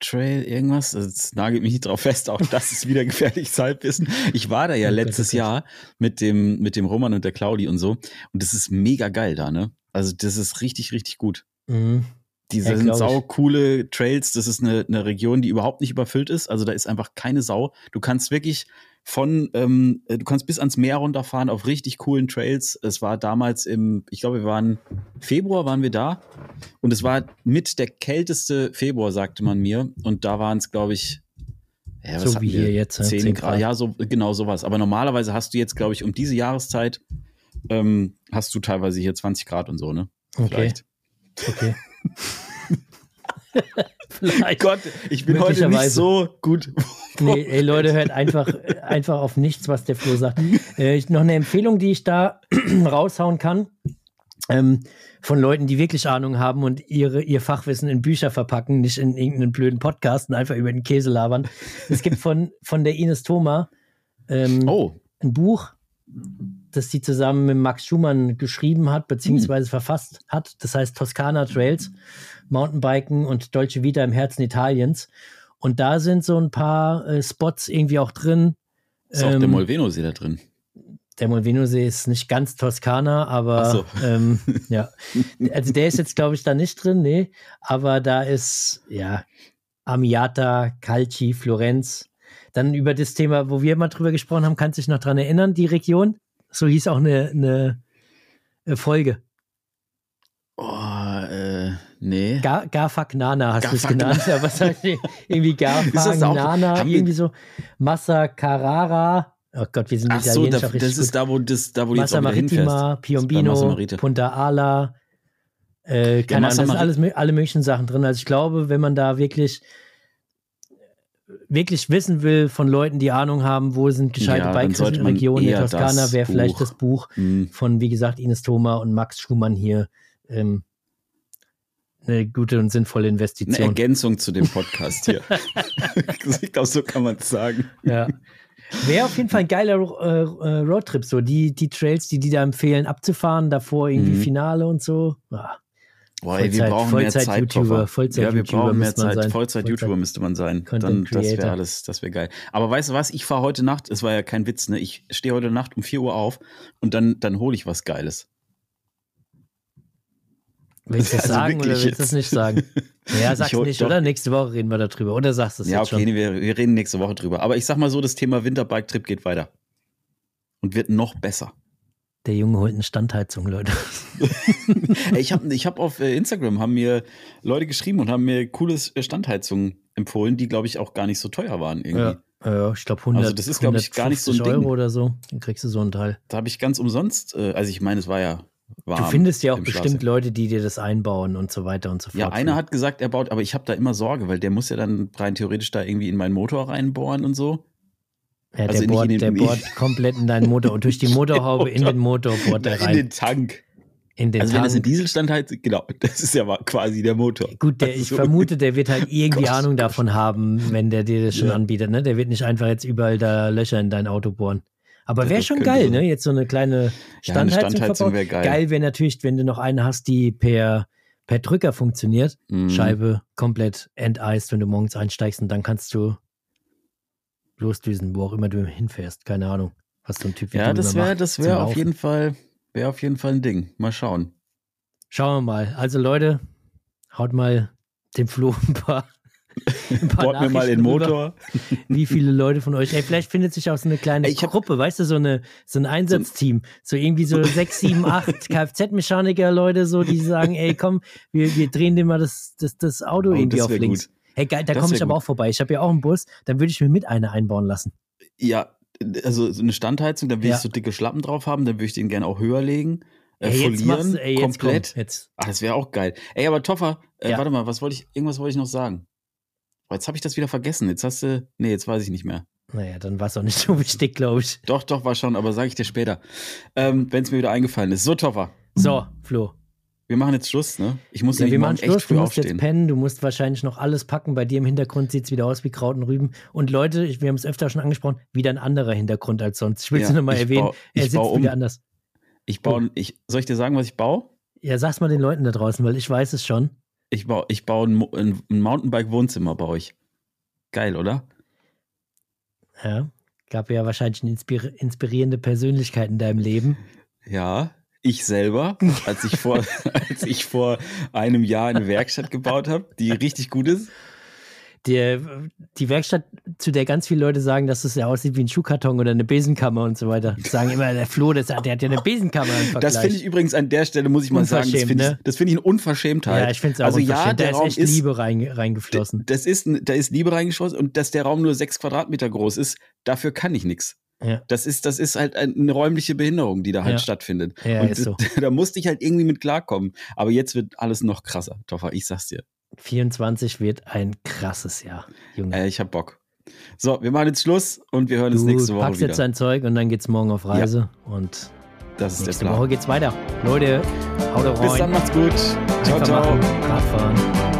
Trail, irgendwas. Also, Das nagelt mich nicht drauf fest, auch das ist wieder *laughs* gefährliches Halbwissen. Ich war da ja letztes. Jahr mit dem, mit dem Roman und der Claudi und so. Und das ist mega geil da, ne? Also, das ist richtig, richtig gut. Mhm. Die Ja, sind sau coole Trails. Das ist eine, eine Region, die überhaupt nicht überfüllt ist. Also da ist einfach keine Sau. Du kannst wirklich von, ähm, äh, du kannst bis ans Meer runterfahren auf richtig coolen Trails. Es war damals im, ich glaube, wir waren Februar waren wir da und es war mit der kälteste Februar, sagte man mir. Und da waren es, glaube ich, ja, So wie hier jetzt, ne? 10 10 Grad. Grad. Ja, so genau sowas. Aber normalerweise hast du jetzt, glaube ich, um diese Jahreszeit ähm, hast du teilweise hier 20 Grad und so, ne? Okay, Vielleicht. okay. *laughs* Vielleicht. Gott, ich bin heute nicht so gut. Nee, ey, Leute, hört einfach, äh, einfach auf nichts, was der Flo sagt. Äh, noch eine Empfehlung, die ich da *clears throat* raushauen kann. Ähm, von Leuten, die wirklich Ahnung haben und ihre, ihr Fachwissen in Bücher verpacken, nicht in irgendeinen blöden Podcast und einfach über den Käse labern. Es gibt von, von der Ines Thoma ähm, Oh, ein Buch, das sie zusammen mit Max Schumann geschrieben hat, beziehungsweise Hm. verfasst hat. Das heißt Toskana Trails, Mountainbiken und Dolce Vita im Herzen Italiens. Und da sind so ein paar äh, Spots irgendwie auch drin. ist auch der Ähm, Molveno-See da drin. Der Molveno-See ist nicht ganz Toskana, aber so. ähm, *laughs* ja. Also der ist jetzt, glaube ich, da nicht drin, nee. Aber da ist, ja, Amiata, Calci, Florenz. Dann über das Thema, wo wir mal drüber gesprochen haben, kannst du dich noch dran erinnern, die Region? So hieß auch eine, eine Folge. Nee. Gar, Garfagnana hast du es genannt, aber *laughs* was heißt die? irgendwie *laughs* Ist Garfagnana, irgendwie so Massa Carrara. Oh Gott, wir sind Ach so, da, das ist gut. da, wo, das, da, wo jetzt Massa. Marittima, Massa Piombino. Punta Ala, äh, keine Massa Ahnung, da sind alles, alle möglichen Sachen drin. Also ich glaube, wenn man da wirklich wirklich wissen will von Leuten, die Ahnung haben, wo sind gescheite Ja, sollte man Bike-Regionen in Toskana, wäre vielleicht das Buch Hm. von, wie gesagt, Ines Thoma und Max Schumann hier ähm, eine gute und sinnvolle Eine Investition. Ergänzung zu dem Podcast hier. *laughs* ich glaube, so kann man es sagen. Ja. Wäre auf jeden Fall ein geiler äh, äh, Roadtrip, so die, die Trails, die die da empfehlen, abzufahren, davor irgendwie Mhm. Finale und so. Ah, Boah, ey, wir Vollzeit- brauchen mehr Vollzeit- Zeit. YouTuber. Vollzeit- ja, wir YouTuber brauchen mehr Zeit. sein. Vollzeit-YouTuber Vollzeit- müsste man sein. Dann, das wäre alles, das wäre geil. Aber weißt du was? Ich fahre heute Nacht, es war ja kein Witz, ne? Ich stehe heute Nacht um 4 Uhr auf und dann, dann hole ich was Geiles. Willst du das *laughs* Also sagen oder willst du das nicht sagen? *laughs* Ja, sag's nicht, doch. oder? Nächste Woche reden wir darüber. Oder sagst du es ja, jetzt okay, schon? nee, wir, wir reden nächste Woche drüber. Aber ich sag mal so, das Thema Winterbike-Trip geht weiter. Und wird noch besser. Der Junge holt eine Standheizung, Leute. *laughs* Ich habe ich hab auf äh, Instagram haben mir Leute geschrieben und haben mir cooles äh, Standheizungen empfohlen, die, glaube ich, auch gar nicht so teuer waren irgendwie. Ja, ja ich glaube 100, Also das ist, glaub ich, gar nicht so ein 150 Ding. Euro oder so. Dann kriegst du so einen Teil. Da habe ich ganz umsonst, äh, also ich meine, es war ja warm. Du findest ja auch im bestimmt Schlafsack. Leute, die dir das einbauen und so weiter und so fort. Ja, einer hat gesagt, er baut, aber ich habe da immer Sorge, weil der muss ja dann rein theoretisch da irgendwie in meinen Motor reinbohren und so. ja, der, also nicht bohrt, in den- der bohrt *laughs* komplett in deinen Motor und durch die *laughs* Motorhaube in den Motor bohrt er in rein. den Tank. In den also wenn das ein Tank. Dieselstand halt, genau, *laughs* das ist ja quasi der Motor. Gut, der, ich Also- vermute, der wird halt irgendwie Gott, Ahnung davon haben, wenn der dir das schon Ja. anbietet. Ne? Der wird nicht einfach jetzt überall da Löcher in dein Auto bohren. Aber Ja, wäre schon geil, ne? Jetzt so eine kleine Ja, eine Standheizung, Standheizung verbaut. wäre geil. Geil wäre natürlich, wenn du noch eine hast, die per, per Drücker funktioniert. Mhm. Scheibe komplett enteist, wenn du morgens einsteigst und dann kannst du losdüsen, wo auch immer du hinfährst. Keine Ahnung, was so ein Typ wie Ja, das wäre das wäre auf jeden Fall wäre auf jeden Fall ein Ding. Mal schauen. Schauen wir mal. Also Leute, haut mal dem Flo *laughs* ein paar, ein paar Bohrt mir mal den Motor. wie viele Leute von euch. Ey, vielleicht findet sich auch so eine kleine Ey, ich hab- Gruppe, weißt du, so eine so ein Einsatzteam, so irgendwie so sechs, sieben, *laughs* acht Kfz-Mechaniker Leute, so die sagen, ey, komm, wir, wir drehen dir mal das das, das Auto Oh, irgendwie das auf links. gut. Hey, geil, da komme ich aber gut. auch vorbei. Ich habe ja auch einen Bus, dann würde ich mir mit einer einbauen lassen. Ja, also so eine Standheizung, dann will Ja. ich so dicke Schlappen drauf haben, dann würde ich den gerne auch höher legen. Äh, Ey, jetzt machst folieren, du, ey, jetzt komplett. Komm, jetzt. Ach, das wäre auch geil. Ey, aber Toffer, äh, Ja. warte mal, was wollte ich, irgendwas wollte ich noch sagen. Oh, jetzt habe ich das wieder vergessen. Jetzt hast du, nee, jetzt weiß ich nicht mehr. Naja, dann war es auch nicht so wichtig, glaube ich. Doch, doch, war schon, aber sage ich dir später. Ähm, Wenn es mir wieder eingefallen ist. So, Toffer, So, Flo. wir machen jetzt Schluss, ne? Ich muss Ja, wir machen Schluss, echt du musst jetzt aufstehen. pennen, du musst wahrscheinlich noch alles packen. Bei dir im Hintergrund sieht es wieder aus wie Kraut und Rüben. Und Leute, ich, wir haben es öfter schon angesprochen, wieder ein anderer Hintergrund als sonst. Ich will es Ja, nur mal erwähnen, bau- er ich sitzt um. wieder anders. Ich baue, ich, soll ich dir sagen, was ich baue? Ja, sag's mal den Leuten da draußen, weil ich weiß es schon. Ich baue, ich baue ein, ein, Mountainbike-Wohnzimmer bei euch. Geil, oder? Ja, gab ja wahrscheinlich eine inspir inspirierende Persönlichkeit in deinem Leben. Ja, ich selber, als ich vor, *laughs* als ich vor einem Jahr eine Werkstatt gebaut habe, die richtig gut ist. Der, die Werkstatt, zu der ganz viele Leute sagen, dass es ja aussieht wie ein Schuhkarton oder eine Besenkammer und so weiter. *laughs* Sagen immer, der Flo, das, der hat ja eine Besenkammer. Das finde ich übrigens an der Stelle, muss ich mal sagen, das finde ich, ne? das finde ich eine Unverschämtheit. ja, ich finde es auch also ja, der da ist Raum echt ist, Liebe rein, reingeflossen. das ist, da ist Liebe reingeschossen und dass der Raum nur sechs Quadratmeter groß ist, dafür kann ich nichts. Ja. Das ist, das ist halt eine räumliche Behinderung, die da halt Ja. stattfindet. Ja, und so. *laughs* da musste ich halt irgendwie mit klarkommen. Aber jetzt wird alles noch krasser, Toffer, ich sag's dir. 24 wird ein krasses Jahr, Junge. Äh, ich hab Bock. So, wir machen jetzt Schluss und wir hören uns du nächste Woche packst wieder. jetzt dein Zeug und dann geht's morgen auf Reise und das ist nächste. Woche geht's weiter. Leute, haut rein. Bis dann, macht's gut. Ciao, Einfach ciao. Radfahren.